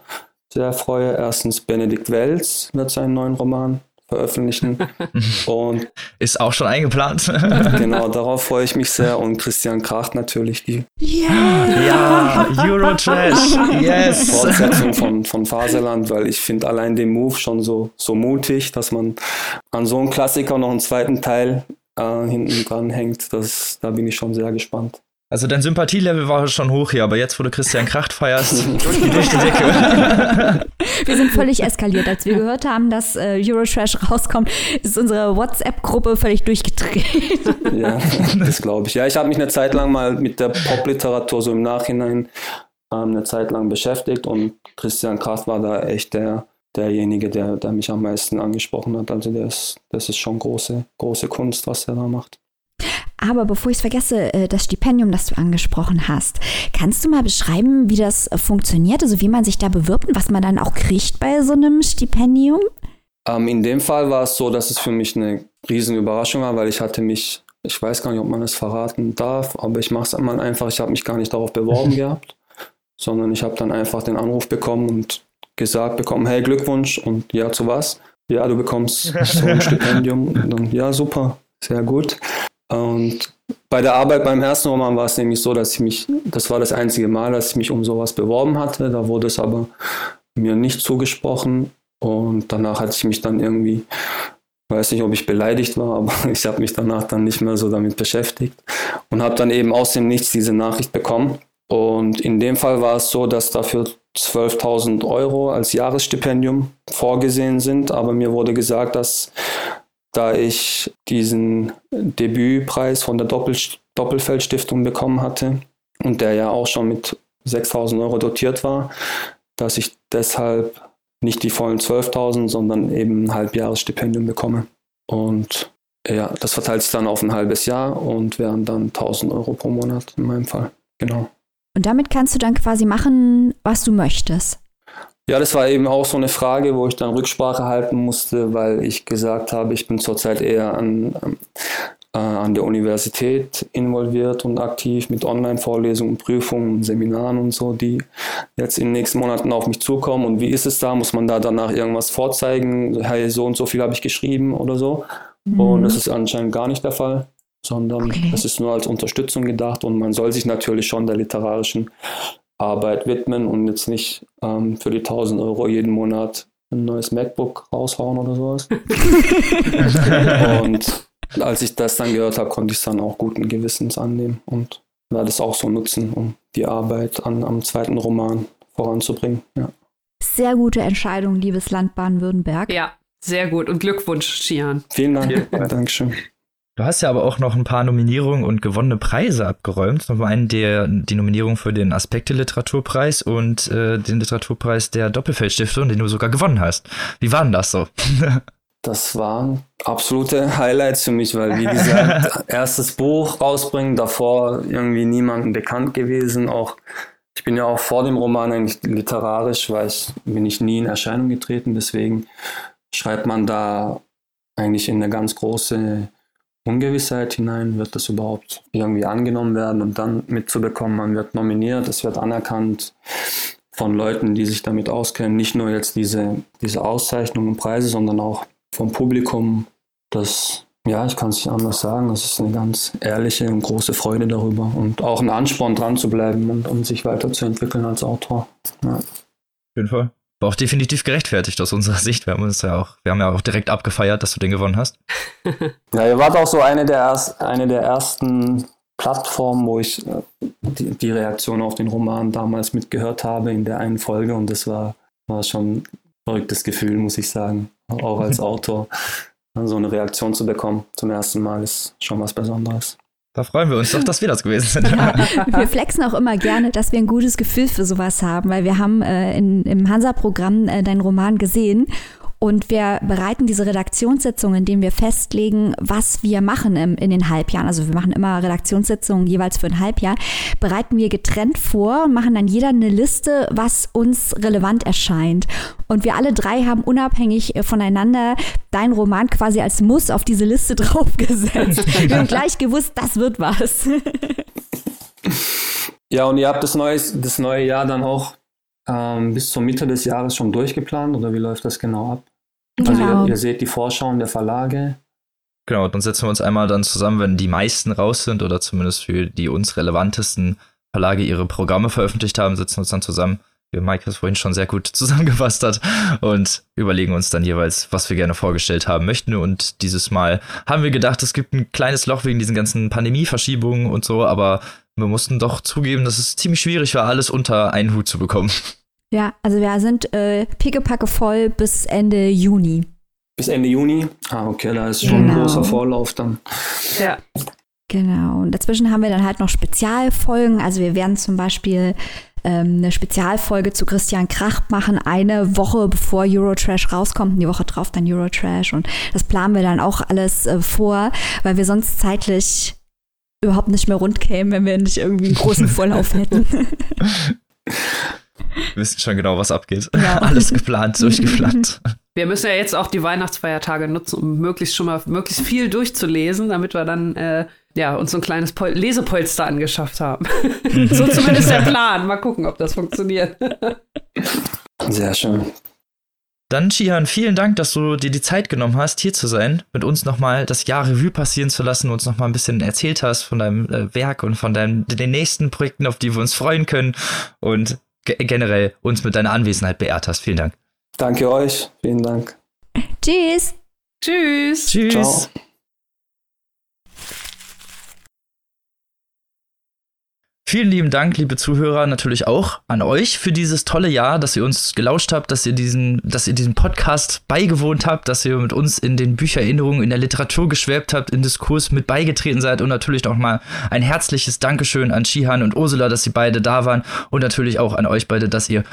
Speaker 5: sehr freue. Erstens Benedikt Wells wird seinen neuen Roman veröffentlichen. *laughs*
Speaker 1: Und ist auch schon eingeplant. *laughs*
Speaker 5: genau, *laughs* darauf freue ich mich sehr. Und Christian Kracht natürlich die
Speaker 1: yeah. ja, Eurotrash, yes.
Speaker 5: Fortsetzung von, von Faserland, weil ich finde allein den Move schon so, so mutig, dass man an so einem Klassiker noch einen zweiten Teil äh, hinten dran hängt. Das, da bin ich schon sehr gespannt.
Speaker 1: Also dein Sympathielevel war schon hoch hier, aber jetzt, wo du Christian Kracht feierst, durch die Decke.
Speaker 2: Wir sind völlig *laughs* eskaliert. Als wir gehört haben, dass äh, Eurotrash rauskommt, ist unsere WhatsApp-Gruppe völlig durchgedreht. *laughs*
Speaker 5: Ja, das glaube ich. Ja, ich habe mich eine Zeit lang mal mit der Popliteratur so im Nachhinein ähm, eine Zeit lang beschäftigt und Christian Kracht war da echt der, derjenige, der, der mich am meisten angesprochen hat. Also das, das ist schon große, große Kunst, was er da macht.
Speaker 2: Aber bevor ich es vergesse, äh, das Stipendium, das du angesprochen hast, kannst du mal beschreiben, wie das äh, funktioniert, also wie man sich da bewirbt und was man dann auch kriegt bei so einem Stipendium?
Speaker 5: Ähm, in dem Fall war es so, dass es für mich eine riesen Überraschung war, weil ich hatte mich, ich weiß gar nicht, ob man es verraten darf, aber ich mache es mal einfach, ich habe mich gar nicht darauf beworben *laughs* gehabt, sondern ich habe dann einfach den Anruf bekommen und gesagt bekommen, hey Glückwunsch und ja zu was? Ja, du bekommst *laughs* so ein Stipendium und dann, ja super, sehr gut. Und bei der Arbeit beim Roman war es nämlich so, dass ich mich, das war das einzige Mal, dass ich mich um sowas beworben hatte. Da wurde es aber mir nicht zugesprochen. Und danach hatte ich mich dann irgendwie, weiß nicht, ob ich beleidigt war, *laughs* aber ich habe mich danach dann nicht mehr so damit beschäftigt und habe dann eben aus dem Nichts diese Nachricht bekommen. Und in dem Fall war es so, dass dafür 12.000 Euro als Jahresstipendium vorgesehen sind, aber mir wurde gesagt, dass da ich diesen Debütpreis von der Doppel Doppelfeldstiftung bekommen hatte und der ja auch schon mit 6000 Euro dotiert war, dass ich deshalb nicht die vollen 12.000, sondern eben ein Halbjahresstipendium bekomme. Und ja, das verteilt sich dann auf ein halbes Jahr und wären dann 1000 Euro pro Monat in meinem Fall. Genau.
Speaker 2: Und damit kannst du dann quasi machen, was du möchtest.
Speaker 5: Ja, das war eben auch so eine Frage, wo ich dann Rücksprache halten musste, weil ich gesagt habe, ich bin zurzeit eher an, äh, an der Universität involviert und aktiv mit Online-Vorlesungen, Prüfungen, Seminaren und so, die jetzt in den nächsten Monaten auf mich zukommen. Und wie ist es da? Muss man da danach irgendwas vorzeigen? Hey, so und so viel habe ich geschrieben oder so. Mhm. Und das ist anscheinend gar nicht der Fall sondern okay. das ist nur als Unterstützung gedacht und man soll sich natürlich schon der literarischen Arbeit widmen und jetzt nicht ähm, für die 1000 Euro jeden Monat ein neues MacBook raushauen oder sowas. *laughs* und als ich das dann gehört habe, konnte ich es dann auch guten Gewissens annehmen und werde es auch so nutzen, um die Arbeit an, am zweiten Roman voranzubringen. Ja.
Speaker 2: Sehr gute Entscheidung, liebes Land Baden-Württemberg.
Speaker 3: Ja, sehr gut und Glückwunsch, Shian.
Speaker 5: Vielen Dank. Dankeschön.
Speaker 1: Du hast ja aber auch noch ein paar Nominierungen und gewonnene Preise abgeräumt. Zum einen der, die Nominierung für den Aspekte-Literaturpreis und äh, den Literaturpreis der Doppelfeldstiftung, den du sogar gewonnen hast. Wie war denn das so? *laughs*
Speaker 5: das waren absolute Highlights für mich, weil, wie gesagt, *laughs* erstes Buch rausbringen, davor irgendwie niemandem bekannt gewesen. Auch ich bin ja auch vor dem Roman eigentlich literarisch, weil ich bin ich nie in Erscheinung getreten. Deswegen schreibt man da eigentlich in eine ganz große Ungewissheit hinein, wird das überhaupt irgendwie angenommen werden und dann mitzubekommen, man wird nominiert, es wird anerkannt von Leuten, die sich damit auskennen, nicht nur jetzt diese, diese Auszeichnungen und Preise, sondern auch vom Publikum. Das Ja, ich kann es nicht anders sagen. Es ist eine ganz ehrliche und große Freude darüber und auch ein Ansporn, dran zu bleiben und um sich weiterzuentwickeln als Autor. Ja. Auf
Speaker 1: jeden Fall. War auch definitiv gerechtfertigt aus unserer *laughs* Sicht. Wir haben uns ja auch, wir haben ja auch direkt abgefeiert, dass du den gewonnen hast. *laughs*
Speaker 5: ja, ihr wart auch so eine der, erst, eine der ersten Plattformen, wo ich äh, die, die Reaktion auf den Roman damals mitgehört habe in der einen Folge und das war, war schon ein verrücktes Gefühl, muss ich sagen, auch als *laughs* Autor so eine Reaktion zu bekommen zum ersten Mal ist schon was Besonderes.
Speaker 1: Da freuen wir uns doch, dass wir das gewesen sind.
Speaker 2: Ja, *laughs* wir flexen auch immer gerne, dass wir ein gutes Gefühl für sowas haben, weil wir haben äh, in, im Hansa-Programm äh, deinen Roman gesehen und wir bereiten diese Redaktionssitzungen, indem wir festlegen, was wir machen im, in den Halbjahren. Also wir machen immer Redaktionssitzungen jeweils für ein Halbjahr. Bereiten wir getrennt vor und machen dann jeder eine Liste, was uns relevant erscheint. Und wir alle drei haben unabhängig voneinander deinen Roman quasi als Muss auf diese Liste *laughs* draufgesetzt. *laughs* wir haben gleich gewusst, das wird was. *laughs*
Speaker 5: ja, und ihr habt das neue, das neue Jahr dann auch ähm, bis zur Mitte des Jahres schon durchgeplant oder wie läuft das genau ab? Also genau. ihr, ihr, seht die Vorschauen der Verlage.
Speaker 1: Genau, dann setzen wir uns einmal dann zusammen, wenn die meisten raus sind oder zumindest für die uns relevantesten Verlage ihre Programme veröffentlicht haben, setzen wir uns dann zusammen, wie Mike das vorhin schon sehr gut *laughs* zusammengefasst hat, und überlegen uns dann jeweils, was wir gerne vorgestellt haben möchten. Und dieses Mal haben wir gedacht, es gibt ein kleines Loch wegen diesen ganzen Pandemieverschiebungen und so, aber wir mussten doch zugeben, dass es ziemlich schwierig war, alles unter einen Hut zu bekommen.
Speaker 2: Ja, also wir sind äh, pickepacke voll bis Ende Juni.
Speaker 5: Bis Ende Juni? Ah, okay, da ist schon genau. ein großer Vorlauf dann.
Speaker 3: Ja.
Speaker 2: Genau. Und dazwischen haben wir dann halt noch Spezialfolgen. Also wir werden zum Beispiel ähm, eine Spezialfolge zu Christian Krach machen, eine Woche bevor Eurotrash rauskommt und die Woche drauf dann Eurotrash. Und das planen wir dann auch alles äh, vor, weil wir sonst zeitlich überhaupt nicht mehr rund kämen, wenn wir nicht irgendwie einen großen Vorlauf *laughs* hätten.
Speaker 1: Wir wissen schon genau, was abgeht. Ja. *laughs* Alles geplant, durchgeplant.
Speaker 3: Wir müssen ja jetzt auch die Weihnachtsfeiertage nutzen, um möglichst schon mal möglichst viel durchzulesen, damit wir dann äh, ja, uns so ein kleines Pol Lesepolster angeschafft haben. *laughs* so zumindest der Plan. Mal gucken, ob das funktioniert.
Speaker 5: Sehr schön.
Speaker 1: Dann, Chihan, vielen Dank, dass du dir die Zeit genommen hast, hier zu sein, mit uns nochmal das Jahr Revue passieren zu lassen, uns nochmal ein bisschen erzählt hast von deinem äh, Werk und von deinen, den nächsten Projekten, auf die wir uns freuen können. Und generell uns mit deiner Anwesenheit beehrt hast. Vielen Dank.
Speaker 5: Danke euch. Vielen Dank.
Speaker 2: Tschüss.
Speaker 3: Tschüss.
Speaker 1: Tschüss. Ciao. Vielen lieben Dank, liebe Zuhörer, natürlich auch an euch für dieses tolle Jahr, dass ihr uns gelauscht habt, dass ihr diesen, dass ihr diesem Podcast beigewohnt habt, dass ihr mit uns in den Büchererinnerungen, in der Literatur geschwebt habt, in Diskurs mit beigetreten seid und natürlich auch mal ein herzliches Dankeschön an Shihan und Ursula, dass sie beide da waren und natürlich auch an euch beide, dass ihr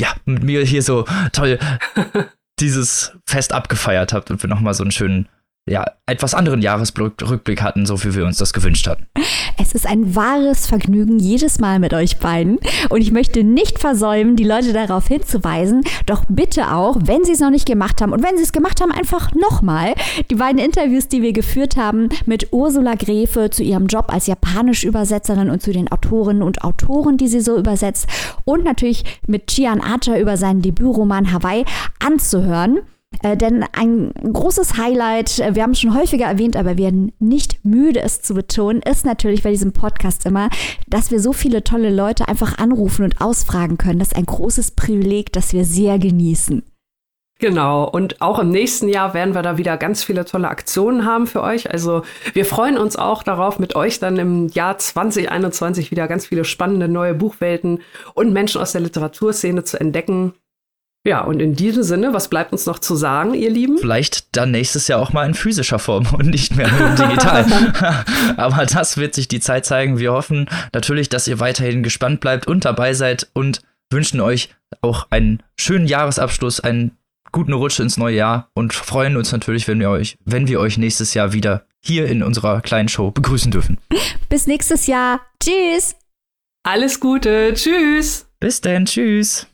Speaker 1: ja mit mir hier so toll *laughs* dieses Fest abgefeiert habt und wir nochmal so einen schönen ja, etwas anderen Jahresrückblick hatten, so wie wir uns das gewünscht hatten.
Speaker 2: Es ist ein wahres Vergnügen jedes Mal mit euch beiden und ich möchte nicht versäumen, die Leute darauf hinzuweisen, doch bitte auch, wenn sie es noch nicht gemacht haben und wenn sie es gemacht haben, einfach nochmal die beiden Interviews, die wir geführt haben mit Ursula Gräfe zu ihrem Job als Japanisch-Übersetzerin und zu den Autorinnen und Autoren, die sie so übersetzt und natürlich mit Chian Archer über seinen Debütroman Hawaii anzuhören. Äh, denn ein großes Highlight, äh, wir haben es schon häufiger erwähnt, aber wir werden nicht müde, es zu betonen, ist natürlich bei diesem Podcast immer, dass wir so viele tolle Leute einfach anrufen und ausfragen können. Das ist ein großes Privileg, das wir sehr genießen.
Speaker 3: Genau, und auch im nächsten Jahr werden wir da wieder ganz viele tolle Aktionen haben für euch. Also wir freuen uns auch darauf, mit euch dann im Jahr 2021 wieder ganz viele spannende neue Buchwelten und Menschen aus der Literaturszene zu entdecken. Ja, und in diesem Sinne, was bleibt uns noch zu sagen, ihr Lieben?
Speaker 1: Vielleicht dann nächstes Jahr auch mal in physischer Form und nicht mehr nur digital. *laughs* Aber das wird sich die Zeit zeigen. Wir hoffen natürlich, dass ihr weiterhin gespannt bleibt und dabei seid und wünschen euch auch einen schönen Jahresabschluss, einen guten Rutsch ins neue Jahr und freuen uns natürlich, wenn wir euch, wenn wir euch nächstes Jahr wieder hier in unserer kleinen Show begrüßen dürfen.
Speaker 2: Bis nächstes Jahr. Tschüss.
Speaker 3: Alles Gute. Tschüss.
Speaker 1: Bis denn. Tschüss.